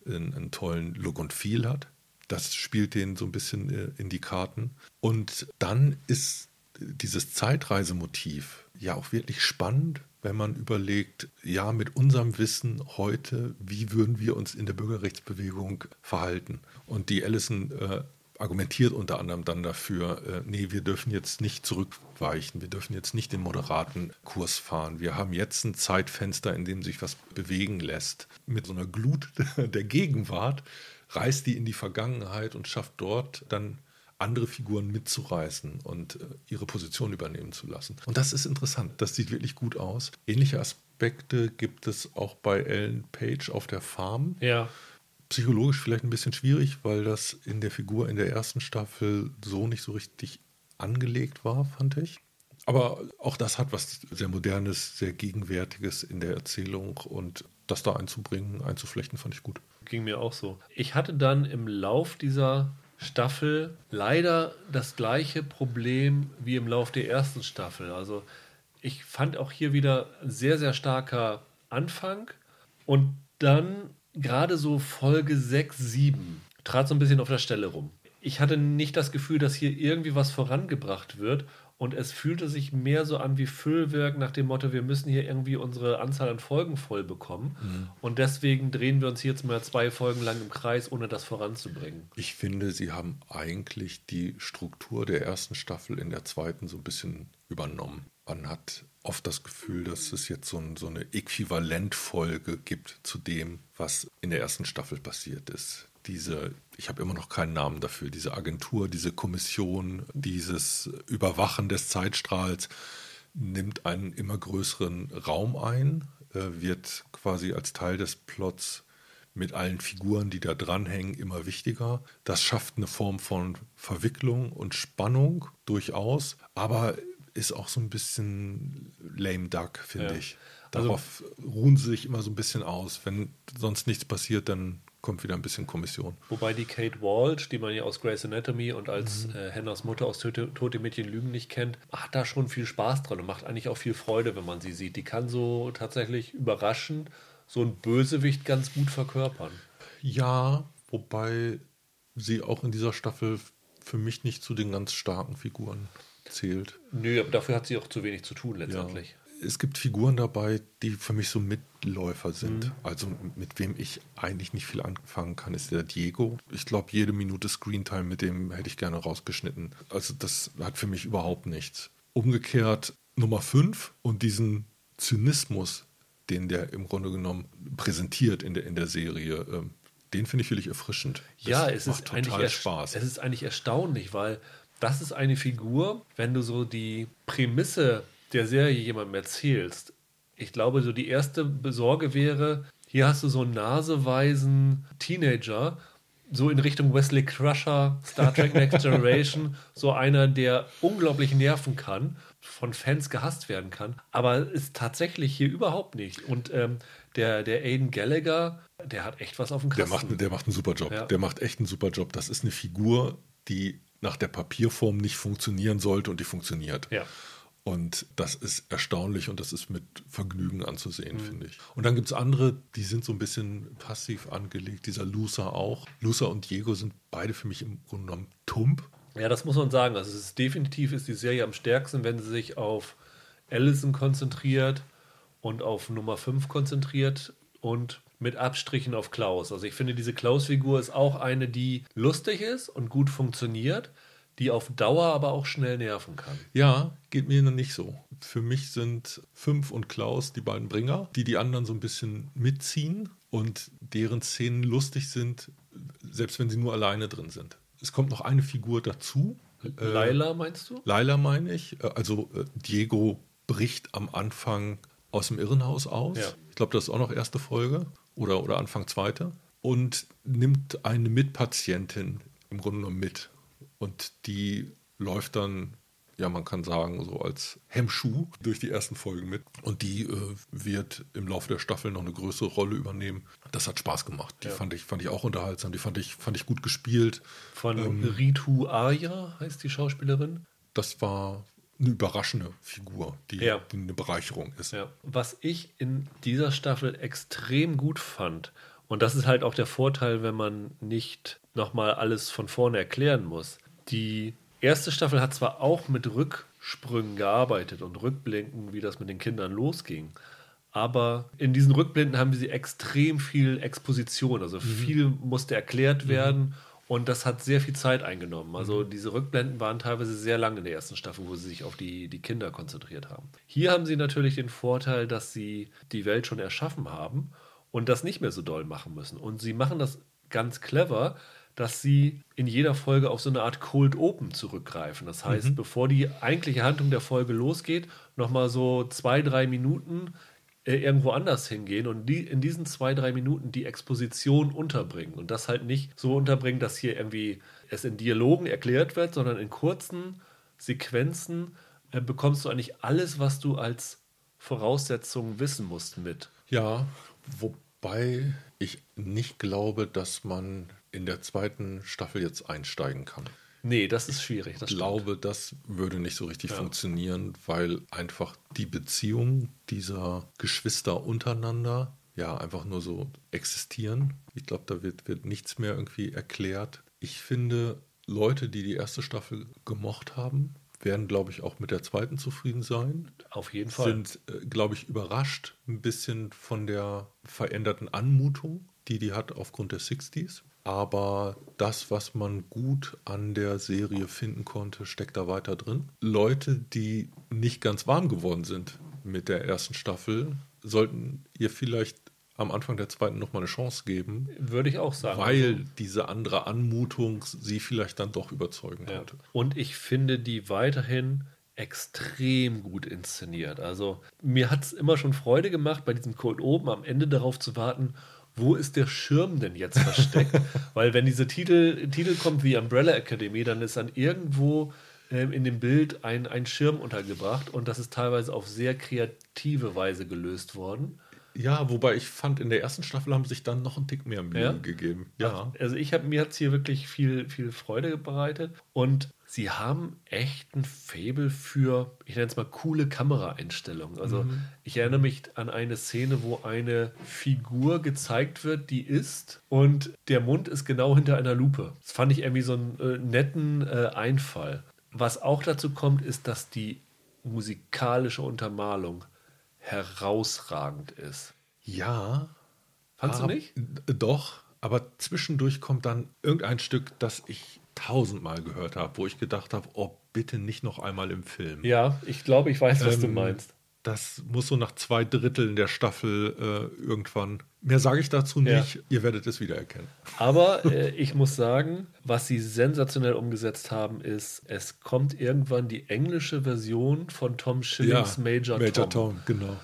einen, einen tollen Look und Feel hat. Das spielt denen so ein bisschen äh, in die Karten. Und dann ist dieses Zeitreisemotiv ja auch wirklich spannend, wenn man überlegt, ja, mit unserem Wissen heute, wie würden wir uns in der Bürgerrechtsbewegung verhalten? Und die Allison äh, argumentiert unter anderem dann dafür, äh, nee, wir dürfen jetzt nicht zurückweichen, wir dürfen jetzt nicht den moderaten Kurs fahren. Wir haben jetzt ein Zeitfenster, in dem sich was bewegen lässt. Mit so einer Glut der Gegenwart reist die in die Vergangenheit und schafft dort dann andere Figuren mitzureißen und äh, ihre Position übernehmen zu lassen. Und das ist interessant. Das sieht wirklich gut aus. Ähnliche Aspekte gibt es auch bei Ellen Page auf der Farm. Ja. Psychologisch vielleicht ein bisschen schwierig, weil das in der Figur in der ersten Staffel so nicht so richtig angelegt war, fand ich. Aber auch das hat was sehr Modernes, sehr Gegenwärtiges in der Erzählung und das da einzubringen, einzuflechten, fand ich gut. Ging mir auch so. Ich hatte dann im Lauf dieser Staffel leider das gleiche Problem wie im Lauf der ersten Staffel. Also ich fand auch hier wieder sehr, sehr starker Anfang und dann gerade so Folge 6, 7 trat so ein bisschen auf der Stelle rum. Ich hatte nicht das Gefühl, dass hier irgendwie was vorangebracht wird und es fühlte sich mehr so an wie Füllwerk nach dem Motto, wir müssen hier irgendwie unsere Anzahl an Folgen voll bekommen. Mhm. Und deswegen drehen wir uns jetzt mal zwei Folgen lang im Kreis, ohne das voranzubringen. Ich finde, sie haben eigentlich die Struktur der ersten Staffel in der zweiten so ein bisschen übernommen. Man hat oft das Gefühl, dass es jetzt so, ein, so eine Äquivalentfolge gibt zu dem, was in der ersten Staffel passiert ist diese, ich habe immer noch keinen Namen dafür, diese Agentur, diese Kommission, dieses Überwachen des Zeitstrahls nimmt einen immer größeren Raum ein, äh, wird quasi als Teil des Plots mit allen Figuren, die da dranhängen, immer wichtiger. Das schafft eine Form von Verwicklung und Spannung durchaus, aber ist auch so ein bisschen lame duck, finde ja. ich. Also Darauf also, ruhen sie sich immer so ein bisschen aus. Wenn sonst nichts passiert, dann kommt wieder ein bisschen Kommission. Wobei die Kate Walsh, die man ja aus Grey's Anatomy und als mhm. äh, Hannahs Mutter aus Tote, Tote Mädchen Lügen nicht kennt, hat da schon viel Spaß dran und macht eigentlich auch viel Freude, wenn man sie sieht. Die kann so tatsächlich überraschend so ein Bösewicht ganz gut verkörpern. Ja, wobei sie auch in dieser Staffel für mich nicht zu den ganz starken Figuren zählt. Nö, aber dafür hat sie auch zu wenig zu tun letztendlich. Ja es gibt Figuren dabei, die für mich so Mitläufer sind. Mhm. Also mit wem ich eigentlich nicht viel anfangen kann, ist der Diego. Ich glaube, jede Minute Screentime mit dem hätte ich gerne rausgeschnitten. Also das hat für mich überhaupt nichts. Umgekehrt Nummer 5 und diesen Zynismus, den der im Grunde genommen präsentiert in der, in der Serie, äh, den finde ich wirklich erfrischend. Das ja, es ist total Spaß. Es ist eigentlich erstaunlich, weil das ist eine Figur, wenn du so die Prämisse der Serie jemandem erzählst, ich glaube, so die erste Besorge wäre, hier hast du so einen naseweisen Teenager, so in Richtung Wesley Crusher, Star Trek Next Generation, so einer, der unglaublich nerven kann, von Fans gehasst werden kann, aber ist tatsächlich hier überhaupt nicht. Und ähm, der, der Aiden Gallagher, der hat echt was auf dem Kasten. Der macht, der macht einen super Job. Ja. Der macht echt einen super Job. Das ist eine Figur, die nach der Papierform nicht funktionieren sollte und die funktioniert. Ja. Und das ist erstaunlich und das ist mit Vergnügen anzusehen, mhm. finde ich. Und dann gibt es andere, die sind so ein bisschen passiv angelegt. Dieser Lucer auch. Lucer und Diego sind beide für mich im Grunde genommen tump. Ja, das muss man sagen. Also ist definitiv ist die Serie am stärksten, wenn sie sich auf Allison konzentriert und auf Nummer 5 konzentriert und mit Abstrichen auf Klaus. Also ich finde, diese Klaus-Figur ist auch eine, die lustig ist und gut funktioniert die auf Dauer aber auch schnell nerven kann. Ja, geht mir nicht so. Für mich sind Fünf und Klaus die beiden Bringer, die die anderen so ein bisschen mitziehen und deren Szenen lustig sind, selbst wenn sie nur alleine drin sind. Es kommt noch eine Figur dazu. Laila meinst du? Laila meine ich. Äh, also äh, Diego bricht am Anfang aus dem Irrenhaus aus. Ja. Ich glaube, das ist auch noch erste Folge oder, oder Anfang zweite. Und nimmt eine Mitpatientin im Grunde genommen mit. Und die läuft dann, ja, man kann sagen, so als Hemmschuh durch die ersten Folgen mit. Und die äh, wird im Laufe der Staffel noch eine größere Rolle übernehmen. Das hat Spaß gemacht. Die ja. fand, ich, fand ich auch unterhaltsam. Die fand ich, fand ich gut gespielt. Von ähm, Ritu Arya heißt die Schauspielerin. Das war eine überraschende Figur, die, ja. die eine Bereicherung ist. Ja. Was ich in dieser Staffel extrem gut fand, und das ist halt auch der Vorteil, wenn man nicht nochmal alles von vorne erklären muss. Die erste Staffel hat zwar auch mit Rücksprüngen gearbeitet und Rückblicken, wie das mit den Kindern losging. Aber in diesen Rückblenden haben sie extrem viel Exposition. Also mhm. viel musste erklärt mhm. werden. Mhm. Und das hat sehr viel Zeit eingenommen. Also mhm. diese Rückblenden waren teilweise sehr lang in der ersten Staffel, wo sie sich auf die, die Kinder konzentriert haben. Hier haben sie natürlich den Vorteil, dass sie die Welt schon erschaffen haben und das nicht mehr so doll machen müssen. Und sie machen das ganz clever, dass sie in jeder Folge auf so eine Art Cold Open zurückgreifen. Das heißt, mhm. bevor die eigentliche Handlung der Folge losgeht, nochmal so zwei, drei Minuten äh, irgendwo anders hingehen und die, in diesen zwei, drei Minuten die Exposition unterbringen. Und das halt nicht so unterbringen, dass hier irgendwie es in Dialogen erklärt wird, sondern in kurzen Sequenzen äh, bekommst du eigentlich alles, was du als Voraussetzung wissen musst mit. Ja, wobei ich nicht glaube, dass man in der zweiten Staffel jetzt einsteigen kann. Nee, das ist schwierig. Das ich glaube, das würde nicht so richtig ja. funktionieren, weil einfach die Beziehung dieser Geschwister untereinander ja einfach nur so existieren. Ich glaube, da wird, wird nichts mehr irgendwie erklärt. Ich finde, Leute, die die erste Staffel gemocht haben, werden, glaube ich, auch mit der zweiten zufrieden sein. Auf jeden Fall. Sind, äh, glaube ich, überrascht ein bisschen von der veränderten Anmutung, die die hat aufgrund der 60s. Aber das, was man gut an der Serie finden konnte, steckt da weiter drin. Leute, die nicht ganz warm geworden sind mit der ersten Staffel, sollten ihr vielleicht am Anfang der zweiten nochmal eine Chance geben. Würde ich auch sagen. Weil diese andere Anmutung sie vielleicht dann doch überzeugen ja. konnte. Und ich finde die weiterhin extrem gut inszeniert. Also mir hat es immer schon Freude gemacht, bei diesem Code oben am Ende darauf zu warten, wo ist der Schirm denn jetzt versteckt? Weil wenn diese Titel, Titel kommt wie Umbrella Academy, dann ist dann irgendwo ähm, in dem Bild ein, ein Schirm untergebracht und das ist teilweise auf sehr kreative Weise gelöst worden. Ja, wobei ich fand, in der ersten Staffel haben sich dann noch einen Tick mehr Mühe ja? gegeben. Ja. Also ich habe mir es hier wirklich viel, viel Freude bereitet. Und sie haben echt ein Fable für, ich nenne es mal, coole Kameraeinstellungen. Also mhm. ich erinnere mich an eine Szene, wo eine Figur gezeigt wird, die ist und der Mund ist genau hinter einer Lupe. Das fand ich irgendwie so einen äh, netten äh, Einfall. Was auch dazu kommt, ist, dass die musikalische Untermalung herausragend ist. Ja. Fandst du nicht? Doch, aber zwischendurch kommt dann irgendein Stück, das ich tausendmal gehört habe, wo ich gedacht habe, oh, bitte nicht noch einmal im Film. Ja, ich glaube, ich weiß, was ähm, du meinst. Das muss so nach zwei Dritteln der Staffel äh, irgendwann. Mehr sage ich dazu nicht. Ja. Ihr werdet es wiedererkennen. Aber äh, ich muss sagen, was sie sensationell umgesetzt haben, ist, es kommt irgendwann die englische Version von Tom Schillings ja, Major, Major Tom. Tom. Genau.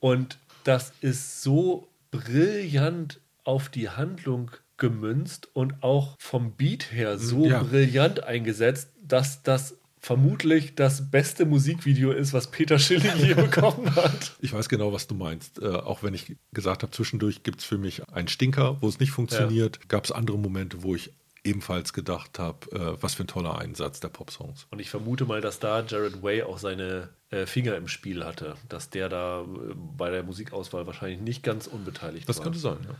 Und das ist so brillant auf die Handlung gemünzt und auch vom Beat her so ja. brillant eingesetzt, dass das vermutlich das beste Musikvideo ist, was Peter Schilling je bekommen hat. Ich weiß genau, was du meinst. Äh, auch wenn ich gesagt habe, zwischendurch gibt es für mich einen Stinker, wo es nicht funktioniert, ja. gab es andere Momente, wo ich ebenfalls gedacht habe, äh, was für ein toller Einsatz der Popsongs. Und ich vermute mal, dass da Jared Way auch seine äh, Finger im Spiel hatte, dass der da äh, bei der Musikauswahl wahrscheinlich nicht ganz unbeteiligt das war. Das könnte sein, ja.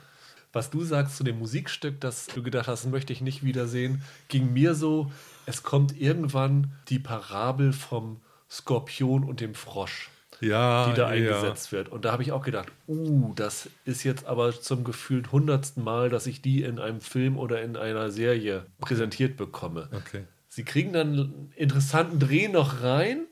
Was du sagst zu dem Musikstück, das du gedacht hast, möchte ich nicht wiedersehen, ging mir so, es kommt irgendwann die Parabel vom Skorpion und dem Frosch, ja, die da eingesetzt ja. wird. Und da habe ich auch gedacht, uh, das ist jetzt aber zum gefühlt hundertsten Mal, dass ich die in einem Film oder in einer Serie präsentiert bekomme. Okay. Sie kriegen dann einen interessanten Dreh noch rein,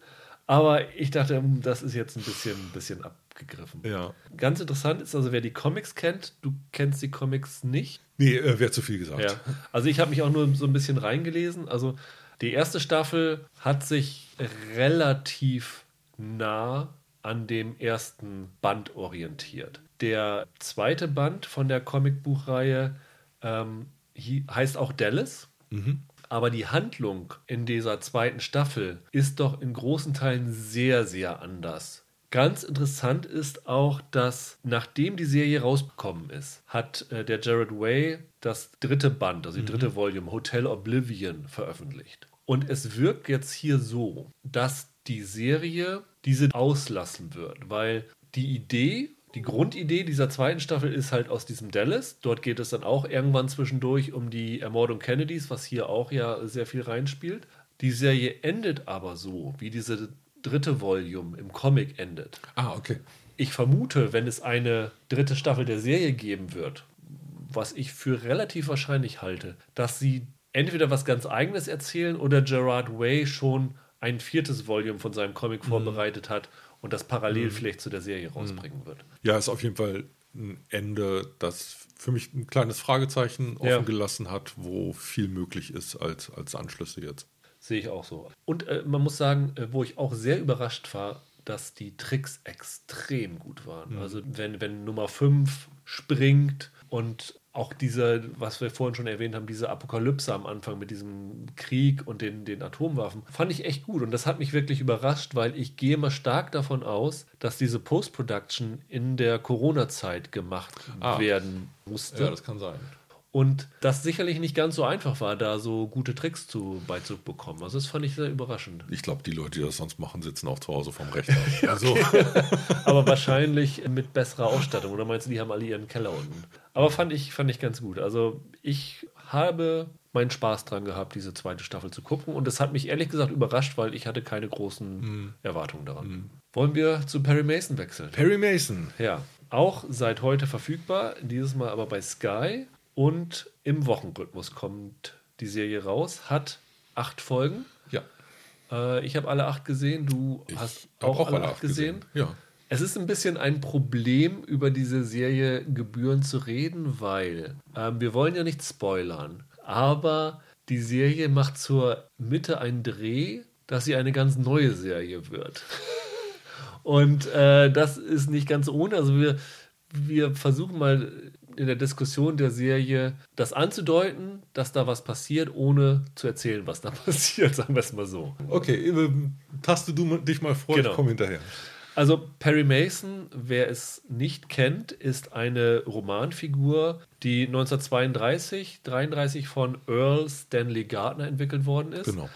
aber ich dachte, hm, das ist jetzt ein bisschen, ein bisschen abgegriffen. Ja. Ganz interessant ist also, wer die Comics kennt, du kennst die Comics nicht. Nee, äh, wäre zu viel gesagt. Ja. Also ich habe mich auch nur so ein bisschen reingelesen. Also die erste Staffel hat sich relativ nah an dem ersten Band orientiert. Der zweite Band von der Comicbuchreihe ähm, heißt auch Dallas. Mhm. Aber die Handlung in dieser zweiten Staffel ist doch in großen Teilen sehr, sehr anders. Ganz interessant ist auch, dass nachdem die Serie rausgekommen ist, hat äh, der Jared Way das dritte Band, also die dritte mhm. Volume, Hotel Oblivion, veröffentlicht. Und es wirkt jetzt hier so, dass die Serie diese auslassen wird, weil die Idee, die Grundidee dieser zweiten Staffel ist halt aus diesem Dallas. Dort geht es dann auch irgendwann zwischendurch um die Ermordung Kennedys, was hier auch ja sehr viel reinspielt. Die Serie endet aber so, wie diese dritte Volume im Comic endet. Ah, okay. Ich vermute, wenn es eine dritte Staffel der Serie geben wird, was ich für relativ wahrscheinlich halte, dass sie entweder was ganz Eigenes erzählen oder Gerard Way schon ein viertes Volume von seinem Comic mhm. vorbereitet hat und das parallel mhm. vielleicht zu der Serie mhm. rausbringen wird. Ja, ist auf jeden Fall ein Ende, das für mich ein kleines Fragezeichen offen ja. gelassen hat, wo viel möglich ist als, als Anschlüsse jetzt. Sehe ich auch so. Und äh, man muss sagen, äh, wo ich auch sehr überrascht war, dass die Tricks extrem gut waren. Mhm. Also wenn, wenn Nummer 5 springt und auch diese, was wir vorhin schon erwähnt haben, diese Apokalypse am Anfang mit diesem Krieg und den, den Atomwaffen, fand ich echt gut. Und das hat mich wirklich überrascht, weil ich gehe mal stark davon aus, dass diese Post-Production in der Corona-Zeit gemacht ah. werden musste. Ja, das kann sein. Und das sicherlich nicht ganz so einfach war, da so gute Tricks zu beizubekommen. Also das fand ich sehr überraschend. Ich glaube, die Leute, die das sonst machen, sitzen auch zu Hause vom Rechner. Also. Aber wahrscheinlich mit besserer Ausstattung. Oder meinst du, die haben alle ihren Keller unten? Aber fand ich, fand ich ganz gut. Also ich habe meinen Spaß dran gehabt, diese zweite Staffel zu gucken. Und das hat mich ehrlich gesagt überrascht, weil ich hatte keine großen mm. Erwartungen daran. Mm. Wollen wir zu Perry Mason wechseln? Perry Mason. Ja. Auch seit heute verfügbar, dieses Mal aber bei Sky und im Wochenrhythmus kommt die Serie raus. Hat acht Folgen. Ja. Äh, ich habe alle acht gesehen. Du ich hast auch, auch, alle, alle acht gesehen. gesehen. Ja. Es ist ein bisschen ein Problem, über diese Serie Gebühren zu reden, weil äh, wir wollen ja nicht spoilern, aber die Serie macht zur Mitte einen Dreh, dass sie eine ganz neue Serie wird. Und äh, das ist nicht ganz ohne. Also wir, wir versuchen mal in der Diskussion der Serie das anzudeuten, dass da was passiert, ohne zu erzählen, was da passiert, sagen wir es mal so. Okay, taste du dich mal vor, genau. ich komme hinterher. Also Perry Mason, wer es nicht kennt, ist eine Romanfigur, die 1932, 33 von Earl Stanley Gardner entwickelt worden ist. Genau.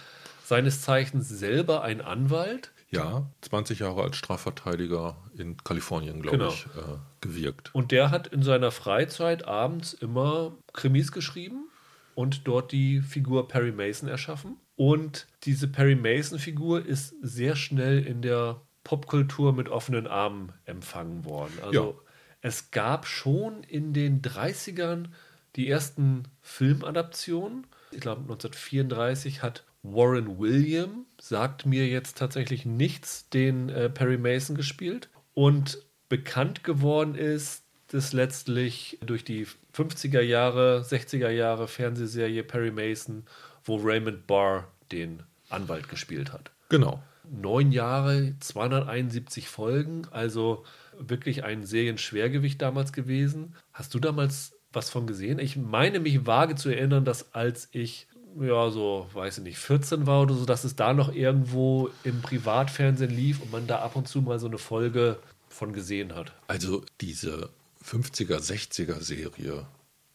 Seines Zeichens selber ein Anwalt, ja, 20 Jahre als Strafverteidiger in Kalifornien, glaube genau. ich, äh, gewirkt. Und der hat in seiner Freizeit abends immer Krimis geschrieben und dort die Figur Perry Mason erschaffen. Und diese Perry Mason-Figur ist sehr schnell in der Popkultur mit offenen Armen empfangen worden. Also ja. es gab schon in den 30ern die ersten Filmadaptionen. Ich glaube 1934 hat Warren William sagt mir jetzt tatsächlich nichts, den äh, Perry Mason gespielt. Und bekannt geworden ist das letztlich durch die 50er Jahre, 60er Jahre Fernsehserie Perry Mason, wo Raymond Barr den Anwalt gespielt hat. Genau. Neun Jahre, 271 Folgen, also wirklich ein Serienschwergewicht damals gewesen. Hast du damals was von gesehen? Ich meine mich vage zu erinnern, dass als ich ja, so, weiß ich nicht, 14 war oder so, dass es da noch irgendwo im Privatfernsehen lief und man da ab und zu mal so eine Folge von gesehen hat. Also diese 50er, 60er Serie,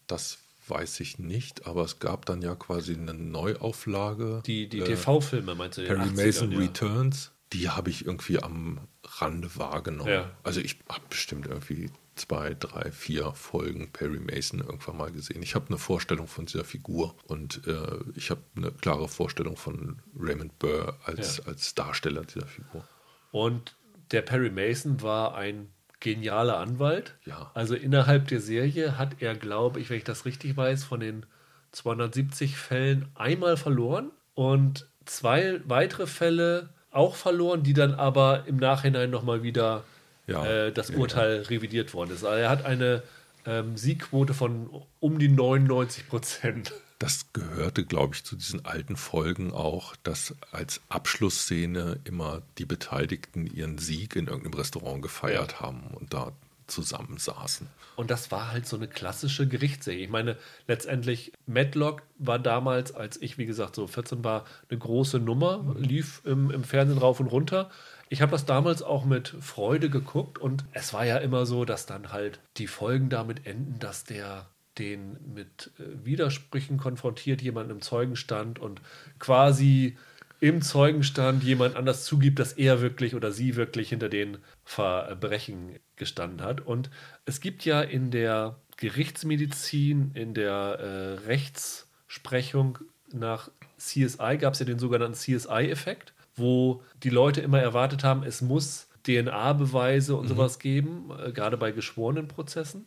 das weiß ich nicht, aber es gab dann ja quasi eine Neuauflage. Die, die äh, TV-Filme meinst du? Perry Mason ja. Returns, die habe ich irgendwie am Rande wahrgenommen. Ja. Also ich habe bestimmt irgendwie zwei, drei, vier Folgen Perry Mason irgendwann mal gesehen. Ich habe eine Vorstellung von dieser Figur und äh, ich habe eine klare Vorstellung von Raymond Burr als, ja. als Darsteller dieser Figur. Und der Perry Mason war ein genialer Anwalt. Ja. Also innerhalb der Serie hat er, glaube ich, wenn ich das richtig weiß, von den 270 Fällen einmal verloren und zwei weitere Fälle auch verloren, die dann aber im Nachhinein nochmal wieder ja, äh, das Urteil ja. revidiert worden ist. Also er hat eine ähm, Siegquote von um die 99 Prozent. Das gehörte, glaube ich, zu diesen alten Folgen auch, dass als Abschlussszene immer die Beteiligten ihren Sieg in irgendeinem Restaurant gefeiert ja. haben und da zusammensaßen. Und das war halt so eine klassische Gerichtsserie. Ich meine, letztendlich, Matlock war damals, als ich, wie gesagt, so 14 war, eine große Nummer, lief im, im Fernsehen rauf und runter. Ich habe das damals auch mit Freude geguckt und es war ja immer so, dass dann halt die Folgen damit enden, dass der den mit äh, Widersprüchen konfrontiert, jemand im Zeugenstand und quasi im Zeugenstand jemand anders zugibt, dass er wirklich oder sie wirklich hinter den Verbrechen gestanden hat. Und es gibt ja in der Gerichtsmedizin, in der äh, Rechtsprechung nach CSI gab es ja den sogenannten CSI-Effekt wo die Leute immer erwartet haben, es muss DNA-Beweise und mhm. sowas geben, äh, gerade bei geschworenen Prozessen.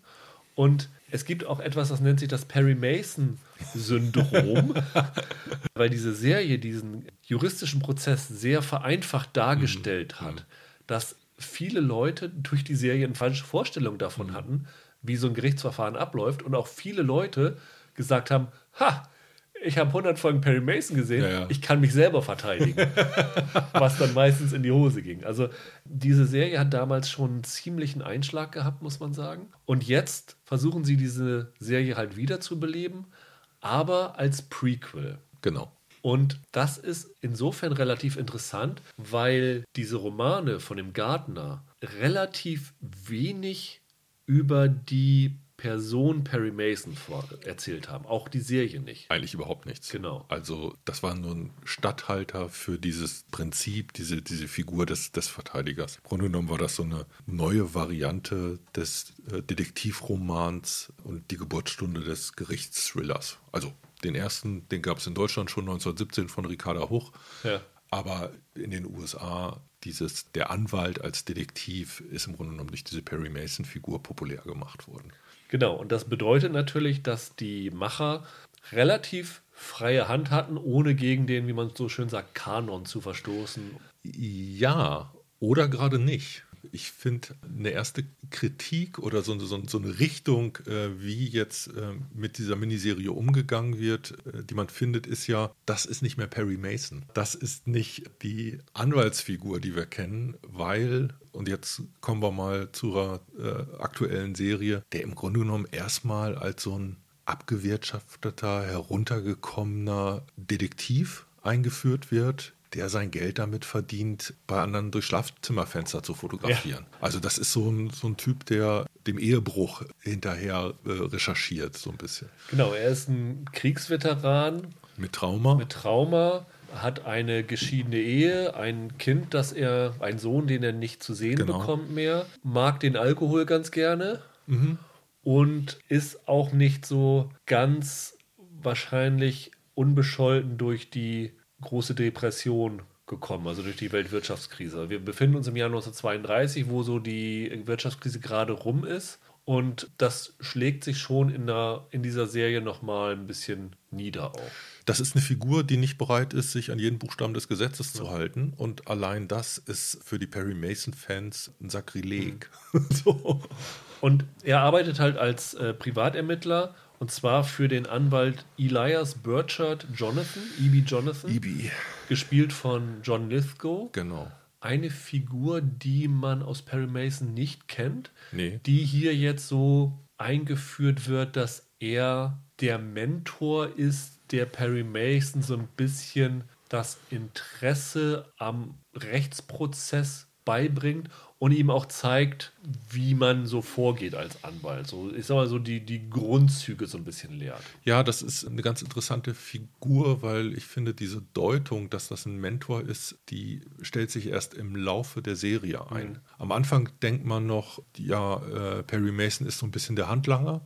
Und es gibt auch etwas, das nennt sich das Perry Mason-Syndrom, weil diese Serie diesen juristischen Prozess sehr vereinfacht dargestellt mhm. hat, dass viele Leute durch die Serie eine falsche Vorstellung davon mhm. hatten, wie so ein Gerichtsverfahren abläuft und auch viele Leute gesagt haben, ha, ich habe 100 Folgen Perry Mason gesehen, ja, ja. ich kann mich selber verteidigen. was dann meistens in die Hose ging. Also diese Serie hat damals schon einen ziemlichen Einschlag gehabt, muss man sagen. Und jetzt versuchen sie diese Serie halt wieder zu beleben, aber als Prequel. Genau. Und das ist insofern relativ interessant, weil diese Romane von dem Gardner relativ wenig über die Person Perry Mason vor erzählt haben. Auch die Serie nicht. Eigentlich überhaupt nichts. Genau. Also das war nur ein Statthalter für dieses Prinzip, diese, diese Figur des, des Verteidigers. Im Grunde genommen war das so eine neue Variante des äh, Detektivromans und die Geburtsstunde des Gerichtsthrillers. Also den ersten, den gab es in Deutschland schon 1917 von Ricarda Hoch. Ja. Aber in den USA, dieses, der Anwalt als Detektiv ist im Grunde genommen durch diese Perry Mason-Figur populär gemacht worden. Genau, und das bedeutet natürlich, dass die Macher relativ freie Hand hatten, ohne gegen den, wie man so schön sagt, Kanon zu verstoßen. Ja, oder gerade nicht. Ich finde, eine erste Kritik oder so, so, so eine Richtung, äh, wie jetzt äh, mit dieser Miniserie umgegangen wird, äh, die man findet, ist ja, das ist nicht mehr Perry Mason. Das ist nicht die Anwaltsfigur, die wir kennen, weil, und jetzt kommen wir mal zur äh, aktuellen Serie, der im Grunde genommen erstmal als so ein abgewirtschafteter, heruntergekommener Detektiv eingeführt wird, der sein Geld damit verdient, bei anderen durch Schlafzimmerfenster zu fotografieren. Ja. Also das ist so ein, so ein Typ, der dem Ehebruch hinterher äh, recherchiert, so ein bisschen. Genau, er ist ein Kriegsveteran. Mit Trauma. Mit Trauma, hat eine geschiedene Ehe, ein Kind, das er, ein Sohn, den er nicht zu sehen genau. bekommt mehr, mag den Alkohol ganz gerne mhm. und ist auch nicht so ganz wahrscheinlich unbescholten durch die große Depression gekommen, also durch die Weltwirtschaftskrise. Wir befinden uns im Jahr 1932, wo so die Wirtschaftskrise gerade rum ist. Und das schlägt sich schon in, der, in dieser Serie nochmal ein bisschen nieder auch. Das ist eine Figur, die nicht bereit ist, sich an jeden Buchstaben des Gesetzes ja. zu halten. Und allein das ist für die Perry Mason-Fans ein Sakrileg. Mhm. so. Und er arbeitet halt als äh, Privatermittler und zwar für den Anwalt Elias Burchard Jonathan, E.B. Jonathan. E.B. Gespielt von John Lithgow. Genau. Eine Figur, die man aus Perry Mason nicht kennt. Nee. Die hier jetzt so eingeführt wird, dass er der Mentor ist, der Perry Mason so ein bisschen das Interesse am Rechtsprozess beibringt und ihm auch zeigt, wie man so vorgeht als Anwalt. So, ich sag mal so, die, die Grundzüge so ein bisschen lehrt. Ja, das ist eine ganz interessante Figur, weil ich finde, diese Deutung, dass das ein Mentor ist, die stellt sich erst im Laufe der Serie ein. Mhm. Am Anfang denkt man noch, ja, äh, Perry Mason ist so ein bisschen der Handlanger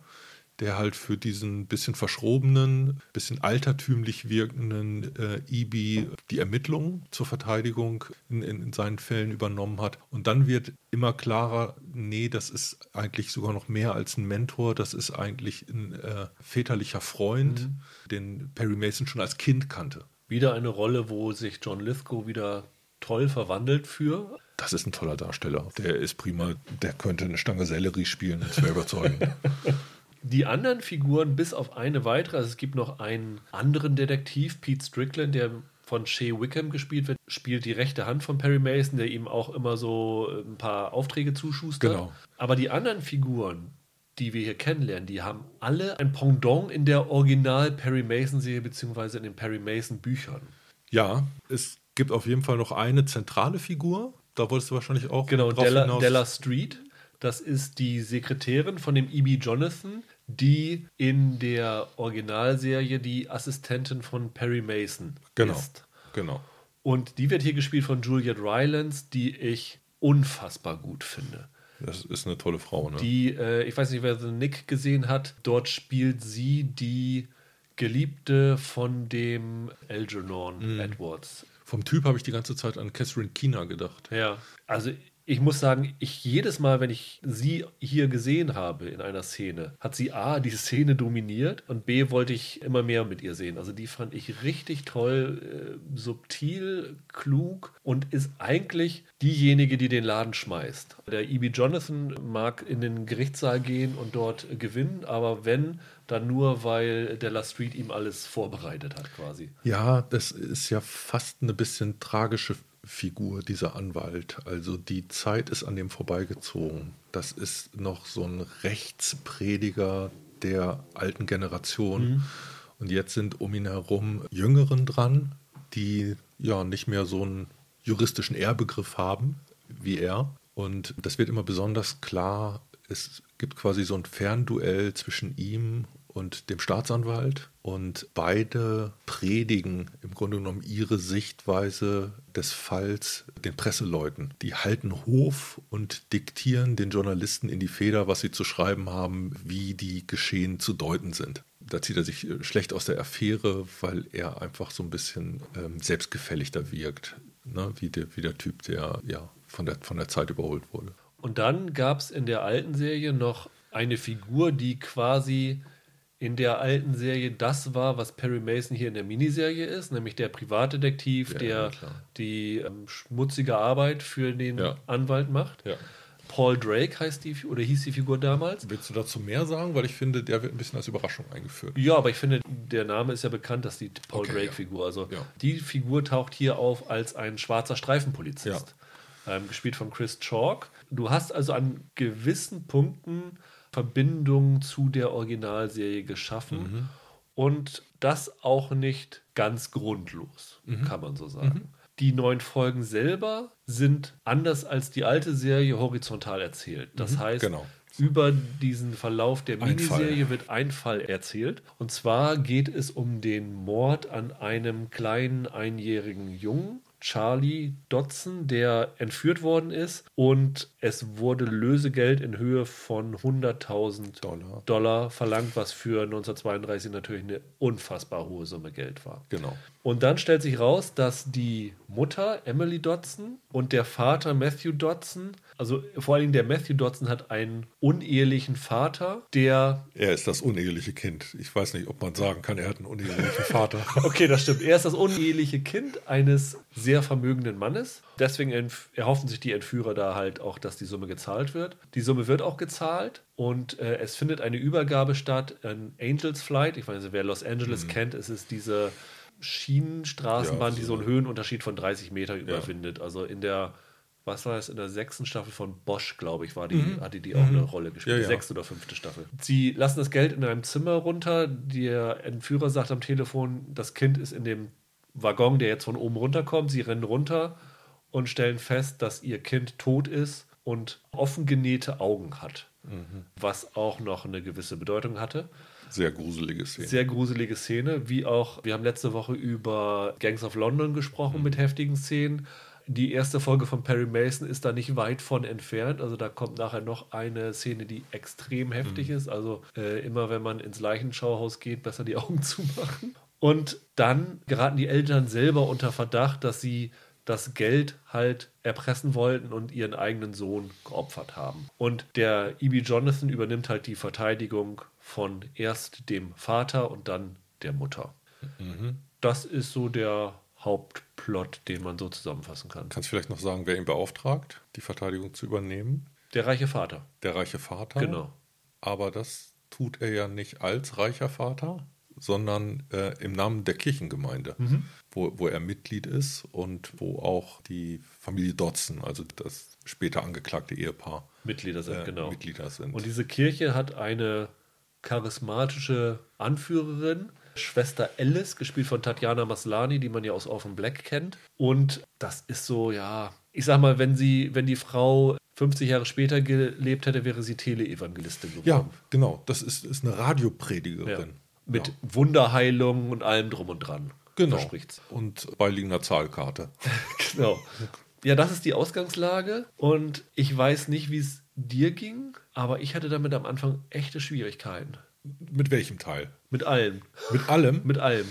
der halt für diesen bisschen verschrobenen, bisschen altertümlich wirkenden äh, Ibi die Ermittlungen zur Verteidigung in, in, in, seinen Fällen übernommen hat. Und dann wird immer klarer, nee, das ist eigentlich sogar noch mehr als ein Mentor, das ist eigentlich ein äh, väterlicher Freund, mhm. den Perry Mason schon als Kind kannte. Wieder eine Rolle, wo sich John Lithgow wieder toll verwandelt für. Das ist ein toller Darsteller. Der ist prima. Der könnte eine Stange Sellerie spielen, das wäre überzeugend. Die anderen Figuren, bis auf eine weitere, also es gibt noch einen anderen Detektiv, Pete Strickland, der von Shea Wickham gespielt wird, spielt die rechte Hand von Perry Mason, der ihm auch immer so ein paar Aufträge zuschustert. Genau. Aber die anderen Figuren, die wir hier kennenlernen, die haben alle ein Pendant in der Original Perry Mason Serie beziehungsweise in den Perry Mason Büchern. Ja, es gibt auf jeden Fall noch eine zentrale Figur. Da wolltest du wahrscheinlich auch genau Della, Della Street. Das ist die Sekretärin von dem E.B. Jonathan, die in der Originalserie die Assistentin von Perry Mason genau, ist. Genau. Und die wird hier gespielt von Juliette Rylance, die ich unfassbar gut finde. Das ist eine tolle Frau, ne? Die, äh, ich weiß nicht, wer The Nick gesehen hat, dort spielt sie die Geliebte von dem Algernon mm. Edwards. Vom Typ habe ich die ganze Zeit an Catherine Keener gedacht. Ja, also ich muss sagen, ich jedes Mal, wenn ich sie hier gesehen habe in einer Szene, hat sie A, die Szene dominiert und B, wollte ich immer mehr mit ihr sehen. Also die fand ich richtig toll, äh, subtil, klug und ist eigentlich diejenige, die den Laden schmeißt. Der E.B. Jonathan mag in den Gerichtssaal gehen und dort gewinnen, aber wenn, dann nur, weil Della Street ihm alles vorbereitet hat quasi. Ja, das ist ja fast eine bisschen tragische Figur, dieser Anwalt. Also die Zeit ist an dem vorbeigezogen. Das ist noch so ein Rechtsprediger der alten Generation. Mhm. Und jetzt sind um ihn herum Jüngeren dran, die ja nicht mehr so einen juristischen Ehrbegriff haben wie er. Und das wird immer besonders klar Es gibt quasi so ein Fernduell zwischen ihm und dem Staatsanwalt und beide predigen im Grunde genommen ihre Sichtweise des Falls den Presseleuten. Die halten Hof und diktieren den Journalisten in die Feder, was sie zu schreiben haben, wie die Geschehen zu deuten sind. Da zieht er sich äh, schlecht aus der Affäre, weil er einfach so ein bisschen ähm, selbstgefälligter wirkt, ne? wie, der, wie der Typ, der ja von der, von der Zeit überholt wurde. Und dann gab es in der alten Serie noch eine Figur, die quasi in der alten Serie das war, was Perry Mason hier in der Miniserie ist, nämlich der Privatdetektiv, Ja, der klar. die ähm, schmutzige Arbeit für den Ja. Anwalt macht. Ja. Paul Drake heißt die oder hieß die Figur damals. Willst du dazu mehr sagen? Weil ich finde, der wird ein bisschen als Überraschung eingeführt. Ja, aber ich finde, der Name ist ja bekannt, dass die Paul Okay, Drake-Figur. Also die Figur taucht hier auf als ein schwarzer Streifenpolizist. Ähm, gespielt von Chris Chalk. Du hast also an gewissen Punkten Verbindungen zu der Originalserie geschaffen Mhm. und das auch nicht ganz grundlos, Mhm. kann man so sagen. Die neun Folgen selber sind anders als die alte Serie horizontal erzählt. Das heißt, genau. über diesen Verlauf der Miniserie Fall. wird ein Fall erzählt. Und zwar geht es um den Mord an einem kleinen einjährigen Jungen, Charlie Dodson, der entführt worden ist. Und es wurde Lösegeld in Höhe von 100.000 Dollar. Dollar verlangt, was für 1932 natürlich eine unfassbar hohe Summe Geld war. Genau. Und dann stellt sich raus, dass die Mutter Emily Dodson und der Vater Matthew Dodson, also vor allen Dingen der Matthew Dodson hat einen unehelichen Vater, der, Er ist das uneheliche Kind. Ich weiß nicht, ob man sagen kann, er hat einen unehelichen Vater. okay, das stimmt, er ist das uneheliche Kind eines sehr vermögenden Mannes. Deswegen erhoffen sich die Entführer da halt auch, dass die Summe gezahlt wird. Die Summe wird auch gezahlt und äh, es findet eine Übergabe statt an Angels Flight. Ich weiß nicht, wer Los Angeles kennt, es ist diese Schienenstraßenbahn, Ja, die so einen eine- Höhenunterschied von 30 Meter überwindet. Also in der, was war es, in der sechsten Staffel von Bosch, glaube ich, war die, hatte die auch eine Rolle gespielt. Ja, ja. sechste oder fünfte Staffel. Sie lassen das Geld in einem Zimmer runter. Der Entführer sagt am Telefon, das Kind ist in dem Waggon, der jetzt von oben runterkommt. Sie rennen runter und stellen fest, dass ihr Kind tot ist und offen genähte Augen hat. Was auch noch eine gewisse Bedeutung hatte. Sehr gruselige Szene. Sehr gruselige Szene, wie auch, wir haben letzte Woche über Gangs of London gesprochen mit heftigen Szenen. Die erste Folge von Perry Mason ist da nicht weit von entfernt. Also da kommt nachher noch eine Szene, die extrem heftig ist. Also äh, immer wenn man ins Leichenschauhaus geht, besser die Augen zumachen. Und dann geraten die Eltern selber unter Verdacht, dass sie das Geld halt erpressen wollten und ihren eigenen Sohn geopfert haben. Und der E.B. Jonathan übernimmt halt die Verteidigung von erst dem Vater und dann der Mutter. Das ist so der Hauptplot, den man so zusammenfassen kann. Kannst du vielleicht noch sagen, wer ihn beauftragt, die Verteidigung zu übernehmen? Der reiche Vater. Der reiche Vater. Genau. Aber das tut er ja nicht als reicher Vater, sondern äh, im Namen der Kirchengemeinde, Mhm. wo, wo er Mitglied ist und wo auch die Familie Dodson, also das später angeklagte Ehepaar, Mitglieder sind, äh, genau. Mitglieder sind. Und diese Kirche hat eine charismatische Anführerin, Schwester Alice, gespielt von Tatjana Maslani, die man ja aus Orphan Black kennt. Und das ist so, ja, ich sag mal, wenn sie, wenn die Frau 50 Jahre später gelebt hätte, wäre sie Teleevangelistin geworden. ja, genau. Das ist, ist eine Radiopredigerin. Ja. Mit Ja. Wunderheilung und allem drum und dran. Genau. Verspricht's. Und beiliegender Zahlkarte. Genau. Ja, das ist die Ausgangslage. Und ich weiß nicht, wie es dir ging, aber ich hatte damit am Anfang echte Schwierigkeiten. Mit welchem Teil? Mit allem. Mit allem? Mit allem.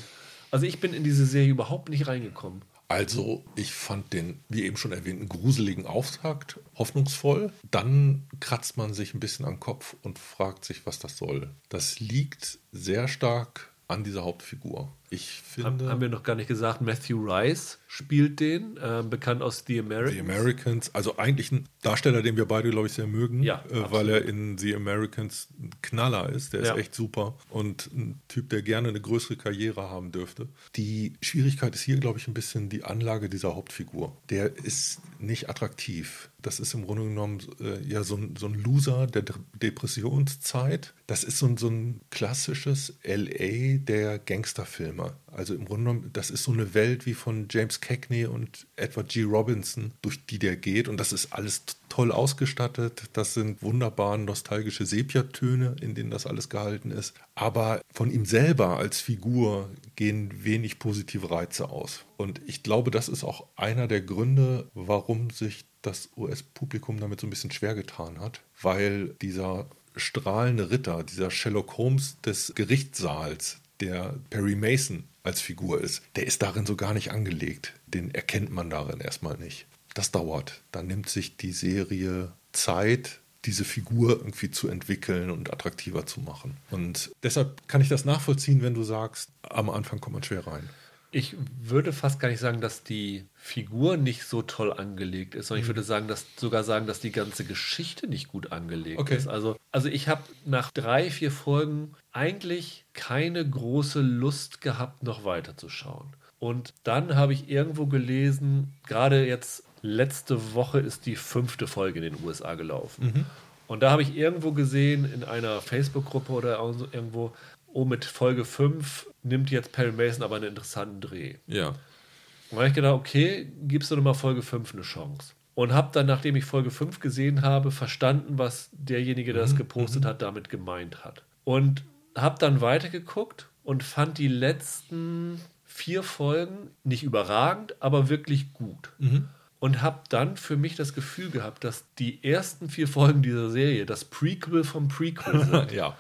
Also ich bin in diese Serie überhaupt nicht reingekommen. Also, ich fand den, wie eben schon erwähnten, gruseligen Auftakt hoffnungsvoll. Dann kratzt man sich ein bisschen am Kopf und fragt sich, was das soll. Das liegt sehr stark an dieser Hauptfigur. Ich Haben, finde, haben wir noch gar nicht gesagt, Matthew Rice spielt den, äh, bekannt aus The Americans. The Americans, also eigentlich ein Darsteller, den wir beide, glaube ich, sehr mögen, Ja, äh, weil er in The Americans ein Knaller ist. Der Ja. ist echt super und ein Typ, der gerne eine größere Karriere haben dürfte. Die Schwierigkeit ist hier, glaube ich, ein bisschen die Anlage dieser Hauptfigur. Der ist nicht attraktiv. Das ist im Grunde genommen äh, ja so ein, so ein Loser der De Depressionszeit. Das ist so ein, so ein klassisches LA der Gangsterfilme. Träume. Also im Grunde genommen, das ist so eine Welt wie von James Cagney und Edward G. Robinson, durch die der geht. Und das ist alles toll ausgestattet. Das sind wunderbar nostalgische Sepiatöne, in denen das alles gehalten ist. Aber von ihm selber als Figur gehen wenig positive Reize aus. Und ich glaube, das ist auch einer der Gründe, warum sich das US-Publikum damit so ein bisschen schwer getan hat, weil dieser strahlende Ritter, dieser Sherlock Holmes des Gerichtssaals, der Perry Mason als Figur ist, der ist darin so gar nicht angelegt. Den erkennt man darin erstmal nicht. Das dauert. Dann nimmt sich die Serie Zeit, diese Figur irgendwie zu entwickeln und attraktiver zu machen. Und deshalb kann ich das nachvollziehen, wenn du sagst, am Anfang kommt man schwer rein. Ich würde fast gar nicht sagen, dass die Figur nicht so toll angelegt ist, sondern ich mhm. würde sagen, dass sogar sagen, dass die ganze Geschichte nicht gut angelegt okay. ist. Also, also ich habe nach drei, vier Folgen eigentlich keine große Lust gehabt, noch weiterzuschauen. Und dann habe ich irgendwo gelesen, gerade jetzt letzte Woche ist die fünfte Folge in den USA gelaufen. Mhm. Und da habe ich irgendwo gesehen, in einer Facebook-Gruppe oder irgendwo, oh, mit Folge 5 nimmt jetzt Perry Mason aber einen interessanten Dreh. Ja. Und da habe ich gedacht, okay, gibst du doch mal Folge 5 eine Chance. Und habe dann, nachdem ich Folge 5 gesehen habe, verstanden, was derjenige, der das mhm. gepostet mhm. hat, damit gemeint hat. Und habe dann weitergeguckt und fand die letzten vier Folgen nicht überragend, aber wirklich gut. Mhm. Und habe dann für mich das Gefühl gehabt, dass die ersten vier Folgen dieser Serie das Prequel vom Prequel sind. ja.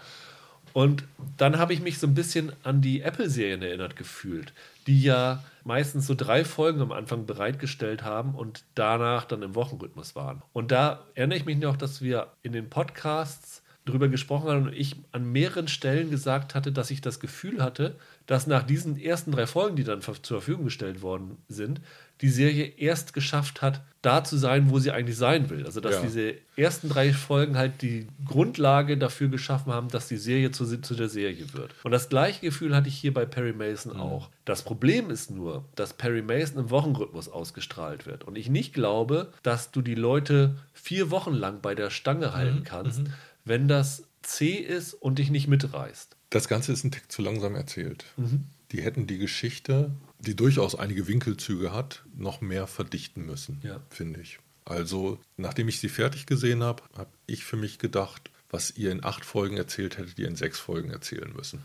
Und dann habe ich mich so ein bisschen an die Apple-Serien erinnert gefühlt, die ja meistens so drei Folgen am Anfang bereitgestellt haben und danach dann im Wochenrhythmus waren. Und da erinnere ich mich noch, dass wir in den Podcasts darüber gesprochen haben und ich an mehreren Stellen gesagt hatte, dass ich das Gefühl hatte, dass nach diesen ersten drei Folgen, die dann zur Verfügung gestellt worden sind, die Serie erst geschafft hat, da zu sein, wo sie eigentlich sein will. Also dass ja. diese ersten drei Folgen halt die Grundlage dafür geschaffen haben, dass die Serie zu, zu der Serie wird. Und das gleiche Gefühl hatte ich hier bei Perry Mason mhm. auch. Das Problem ist nur, dass Perry Mason im Wochenrhythmus ausgestrahlt wird. Und ich nicht glaube, dass du die Leute vier Wochen lang bei der Stange halten mhm. kannst, mhm. Wenn das zäh ist und dich nicht mitreißt. Das Ganze ist ein Tick zu langsam erzählt. Mhm. Die hätten die Geschichte die durchaus einige Winkelzüge hat, noch mehr verdichten müssen, ja. finde ich. Also, nachdem ich sie fertig gesehen habe, habe ich für mich gedacht, was ihr in acht Folgen erzählt hättet ihr in sechs Folgen erzählen müssen.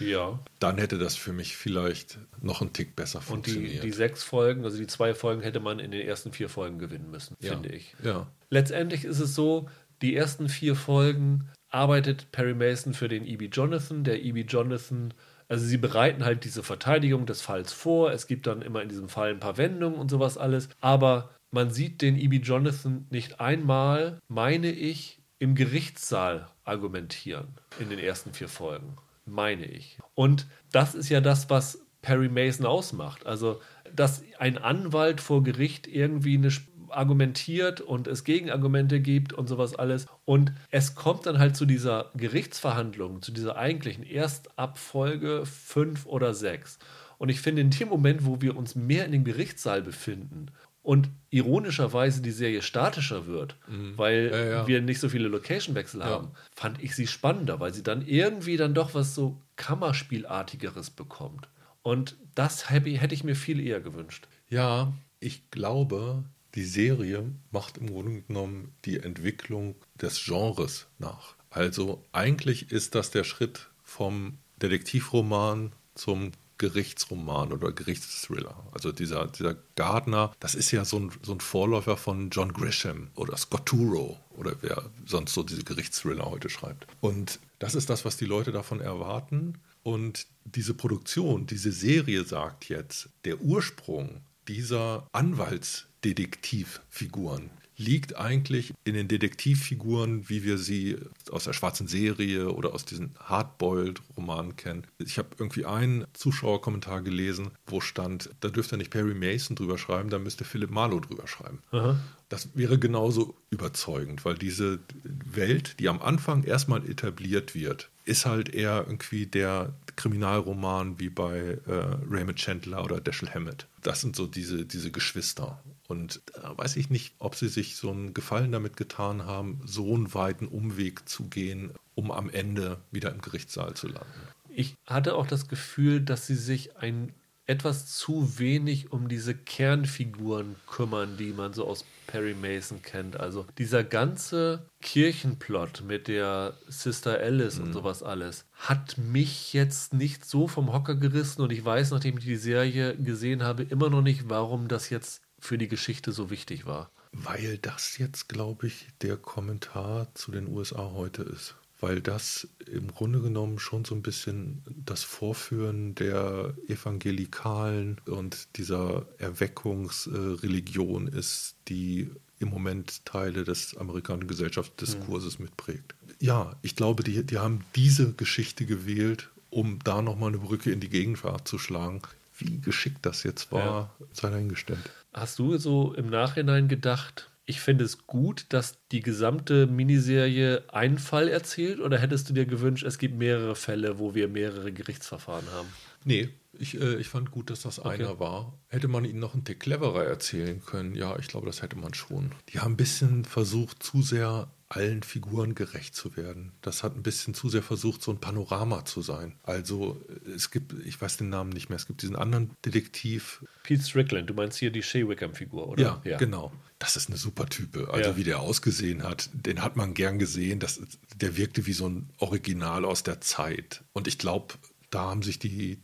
Ja. Dann hätte das für mich vielleicht noch einen Tick besser funktioniert. Und die, die sechs Folgen, also die zwei Folgen, hätte man in den ersten vier Folgen gewinnen müssen, ja. finde ich. Ja. Letztendlich ist es so, die ersten vier Folgen arbeitet Perry Mason für den E.B. Jonathan. Der E.B. Jonathan also sie bereiten halt diese Verteidigung des Falls vor. Es gibt dann immer in diesem Fall ein paar Wendungen und sowas alles. Aber man sieht den E.B. Jonathan nicht einmal, meine ich, im Gerichtssaal argumentieren in den ersten vier Folgen. Meine ich. Und das ist ja das, was Perry Mason ausmacht. Also, dass ein Anwalt vor Gericht irgendwie eine argumentiert und es Gegenargumente gibt und sowas alles. Und es kommt dann halt zu dieser Gerichtsverhandlung, zu dieser eigentlichen Erstabfolge fünf oder sechs. Und ich finde, in dem Moment, wo wir uns mehr in dem Gerichtssaal befinden und ironischerweise die Serie statischer wird, mhm. weil ja, ja. wir nicht so viele Location-Wechsel ja. haben, fand ich sie spannender, weil sie dann irgendwie dann doch was so Kammerspielartigeres bekommt. Und das hätte ich mir viel eher gewünscht. Ja, ich glaube, die Serie macht im Grunde genommen die Entwicklung des Genres nach. Also eigentlich ist das der Schritt vom Detektivroman zum Gerichtsroman oder Gerichtsthriller. Also dieser, dieser Gardner, das ist ja so ein, so ein Vorläufer von John Grisham oder Scott Turo oder wer sonst so diese Gerichtsthriller heute schreibt. Und das ist das, was die Leute davon erwarten. Und diese Produktion, diese Serie sagt jetzt, der Ursprung dieser Anwalts- Detektivfiguren liegt eigentlich in den Detektivfiguren, wie wir sie aus der schwarzen Serie oder aus diesen Hardboiled-Romanen kennen. Ich habe irgendwie einen Zuschauerkommentar gelesen, wo stand, da dürfte nicht Perry Mason drüber schreiben, da müsste Philip Marlowe drüber schreiben. Aha. Das wäre genauso überzeugend, weil diese Welt, die am Anfang erstmal etabliert wird, ist halt eher irgendwie der Kriminalroman wie bei äh, Raymond Chandler oder Dashiell Hammett. Das sind so diese, diese Geschwister. Und da weiß ich nicht, ob sie sich so einen Gefallen damit getan haben, so einen weiten Umweg zu gehen, um am Ende wieder im Gerichtssaal zu landen. Ich hatte auch das Gefühl, dass sie sich ein etwas zu wenig um diese Kernfiguren kümmern, die man so aus Perry Mason kennt. Also dieser ganze Kirchenplot mit der Sister Alice mhm. und sowas alles hat mich jetzt nicht so vom Hocker gerissen und ich weiß, nachdem ich die Serie gesehen habe, immer noch nicht, warum das jetzt für die Geschichte so wichtig war. Weil das jetzt, glaube ich, der Kommentar zu den USA heute ist weil das im Grunde genommen schon so ein bisschen das Vorführen der Evangelikalen und dieser Erweckungsreligion ist, die im Moment Teile des amerikanischen Gesellschaftsdiskurses mhm. mitprägt. Ja, ich glaube, die, die haben diese Geschichte gewählt, um da nochmal eine Brücke in die Gegenwart zu schlagen. Wie geschickt das jetzt war, ja. sei dahingestellt. Hast du so im Nachhinein gedacht, ich finde es gut, dass die gesamte Miniserie einen Fall erzählt oder hättest du dir gewünscht, es gibt mehrere Fälle, wo wir mehrere Gerichtsverfahren haben? Nee, ich, äh, ich fand gut, dass das okay. einer war. Hätte man ihn noch einen Tick cleverer erzählen können? Ja, ich glaube, das hätte man schon. Die haben ein bisschen versucht, zu sehr allen Figuren gerecht zu werden. Das hat ein bisschen zu sehr versucht, so ein Panorama zu sein. Also es gibt, ich weiß den Namen nicht mehr, es gibt diesen anderen Detektiv. Pete Strickland, du meinst hier die Shea Wickham-Figur, oder? Ja, ja, genau. Das ist eine super Type. Also ja. wie der ausgesehen hat, den hat man gern gesehen. Das, der wirkte wie so ein Original aus der Zeit. Und ich glaube, da haben sich die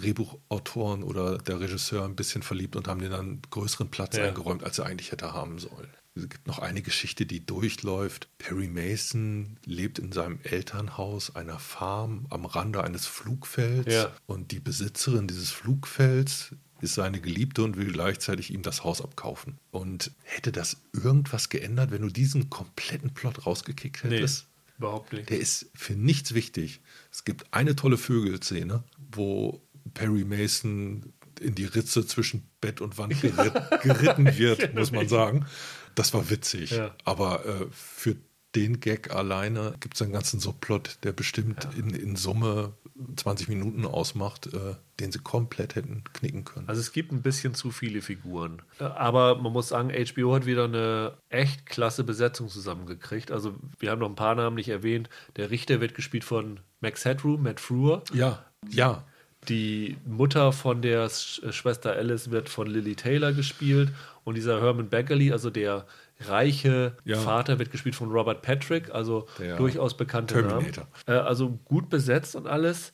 Drehbuchautoren oder der Regisseur ein bisschen verliebt und haben den dann größeren Platz ja. eingeräumt, als er eigentlich hätte haben sollen. Es gibt noch eine Geschichte, die durchläuft. Perry Mason lebt in seinem Elternhaus einer Farm am Rande eines Flugfelds. Ja. Und die Besitzerin dieses Flugfelds ist seine Geliebte und will gleichzeitig ihm das Haus abkaufen. Und hätte das irgendwas geändert, wenn du diesen kompletten Plot rausgekickt hättest? Nee, überhaupt nicht. Der ist für nichts wichtig. Es gibt eine tolle Vögelszene, wo Perry Mason in die Ritze zwischen Bett und Wand geritten wird, muss man sagen. Das war witzig. Ja. Aber äh, für den Gag alleine gibt es einen ganzen Subplot, der bestimmt ja. in, in Summe 20 Minuten ausmacht, äh, den sie komplett hätten knicken können. Also es gibt ein bisschen zu viele Figuren. Äh, aber man muss sagen, HBO hat wieder eine echt klasse Besetzung zusammengekriegt. Also wir haben noch ein paar Namen nicht erwähnt. Der Richter wird gespielt von Max Headroom, Matt Frewer. Ja, ja. Die Mutter von der Schwester Alice wird von Lily Taylor gespielt und dieser Herman Beckerly, also der reiche ja. Vater, wird gespielt von Robert Patrick, also der durchaus bekannte Terminator. Namen. Äh, also gut besetzt und alles.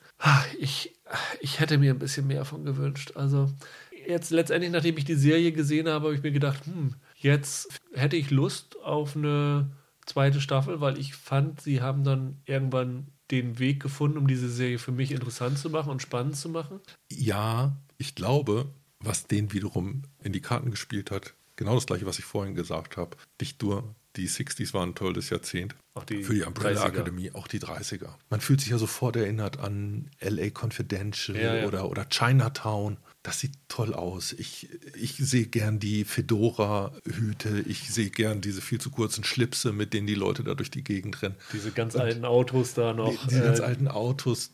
Ich, ich hätte mir ein bisschen mehr von gewünscht. Also jetzt letztendlich, nachdem ich die Serie gesehen habe, habe ich mir gedacht, hm, jetzt hätte ich Lust auf eine zweite Staffel, weil ich fand, sie haben dann irgendwann den Weg gefunden, um diese Serie für mich interessant zu machen und spannend zu machen? Ja, ich glaube, was den wiederum in die Karten gespielt hat, genau das gleiche, was ich vorhin gesagt habe. Nicht nur die 60s waren ein tolles Jahrzehnt. Auch die für die Umbrella 30er. Akademie, auch die 30er. Man fühlt sich ja sofort erinnert an LA Confidential ja, ja. Oder, oder Chinatown das sieht toll aus. Ich, ich sehe gern die Fedora-Hüte. Ich sehe gern diese viel zu kurzen Schlipse, mit denen die Leute da durch die Gegend rennen. Diese ganz Und alten Autos da noch. Die, diese äh, ganz alten Autos,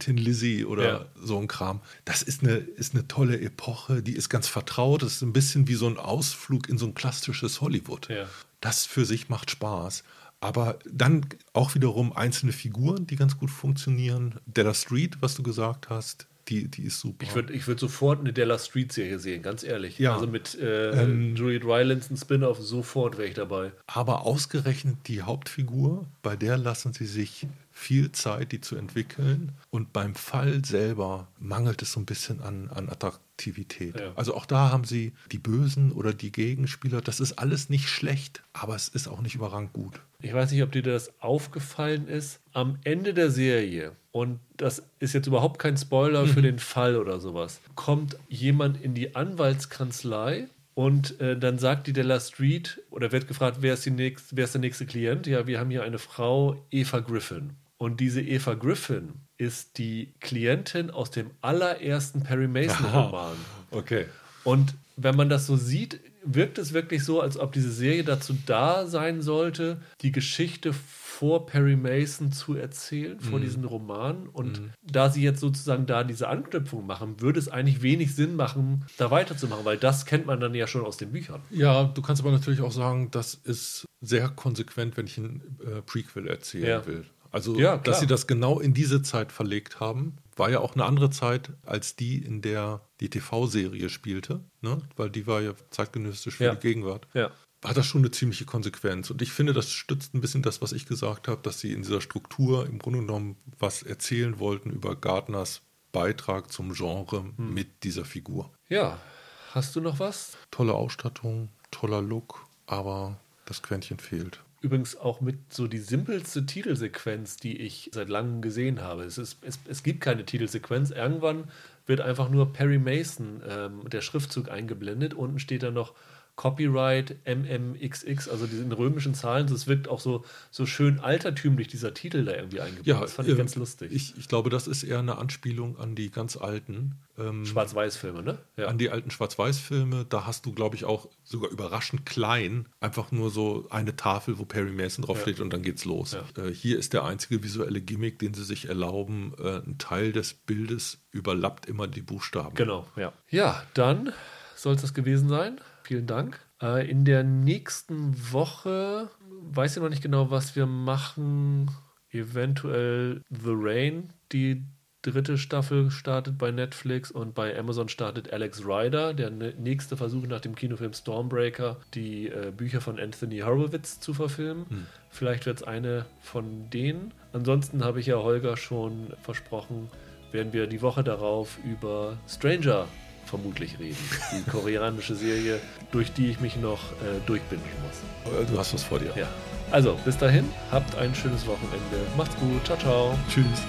Tin Lizzy oder ja. so ein Kram. Das ist eine, ist eine tolle Epoche. Die ist ganz vertraut. Das ist ein bisschen wie so ein Ausflug in so ein klassisches Hollywood. Ja. Das für sich macht Spaß. Aber dann auch wiederum einzelne Figuren, die ganz gut funktionieren. Della Street, was du gesagt hast, die, die ist super. Ich würde ich würd sofort eine Della Street-Serie sehen, ganz ehrlich. Ja. Also mit äh, ähm, Juliet Rylance, ein Spin-off, sofort wäre ich dabei. Aber ausgerechnet die Hauptfigur, bei der lassen sie sich viel Zeit, die zu entwickeln. Und beim Fall selber mangelt es so ein bisschen an, an Attraktivität. Ja. Also auch da haben sie die Bösen oder die Gegenspieler. Das ist alles nicht schlecht, aber es ist auch nicht überragend gut. Ich weiß nicht, ob dir das aufgefallen ist. Am Ende der Serie, und das ist jetzt überhaupt kein Spoiler für mhm. den Fall oder sowas, kommt jemand in die Anwaltskanzlei und äh, dann sagt die Della Street oder wird gefragt, wer ist, nächst, wer ist der nächste Klient? Ja, wir haben hier eine Frau, Eva Griffin. Und diese Eva Griffin ist die Klientin aus dem allerersten Perry Mason-Roman. Okay. Und wenn man das so sieht, wirkt es wirklich so, als ob diese Serie dazu da sein sollte, die Geschichte vor Perry Mason zu erzählen, vor mm. diesen Roman. Und mm. da sie jetzt sozusagen da diese Anknüpfung machen, würde es eigentlich wenig Sinn machen, da weiterzumachen, weil das kennt man dann ja schon aus den Büchern. Ja, du kannst aber natürlich auch sagen, das ist sehr konsequent, wenn ich ein äh, Prequel erzählen ja. will. Also, Ja, dass sie das genau in diese Zeit verlegt haben, war ja auch eine andere Zeit als die, in der die TV-Serie spielte, ne? weil die war ja zeitgenössisch für Ja. die Gegenwart. Ja. Hat das schon eine ziemliche Konsequenz. Und ich finde, das stützt ein bisschen das, was ich gesagt habe, dass sie in dieser Struktur im Grunde genommen was erzählen wollten über Gardners Beitrag zum Genre Hm. mit dieser Figur. Ja. Hast du noch was? Tolle Ausstattung, toller Look, aber das Quäntchen fehlt. Übrigens auch mit so die simpelste Titelsequenz, die ich seit langem gesehen habe. Es, ist, es, es gibt keine Titelsequenz. Irgendwann wird einfach nur Perry Mason, ähm, der Schriftzug eingeblendet. Unten steht dann noch Copyright MMXX, also diese römischen Zahlen. Das wirkt auch so, so schön altertümlich, dieser Titel da irgendwie eingebaut. das fand ich ähm, ganz lustig. Ich, ich glaube, das ist eher eine Anspielung an die ganz alten. Ähm, Schwarz-Weiß-Filme, ne? Ja. An die alten Schwarz-Weiß-Filme, da hast du, glaube ich, auch sogar überraschend klein einfach nur so eine Tafel, wo Perry Mason draufsteht und dann geht's los. Ja. Äh, hier ist der einzige visuelle Gimmick, den sie sich erlauben. Äh, ein Teil des Bildes überlappt immer die Buchstaben. Genau, ja. Ja, dann soll es das gewesen sein. Vielen Dank. Äh, in der nächsten Woche weiß ich noch nicht genau, was wir machen. Eventuell The Rain, die dritte Staffel startet bei Netflix und bei Amazon startet Alex Rider, der ne- nächste Versuch nach dem Kinofilm Stormbreaker, die äh, Bücher von Anthony Horowitz zu verfilmen. Vielleicht wird es eine von denen. Ansonsten habe ich ja Holger schon versprochen, werden wir die Woche darauf über Stranger vermutlich reden. Die koreanische Serie, durch die ich mich noch äh, durchbinden muss. Du hast was vor dir. Ja. Also, bis dahin, habt ein schönes Wochenende. Macht's gut. Ciao, ciao. Tschüss.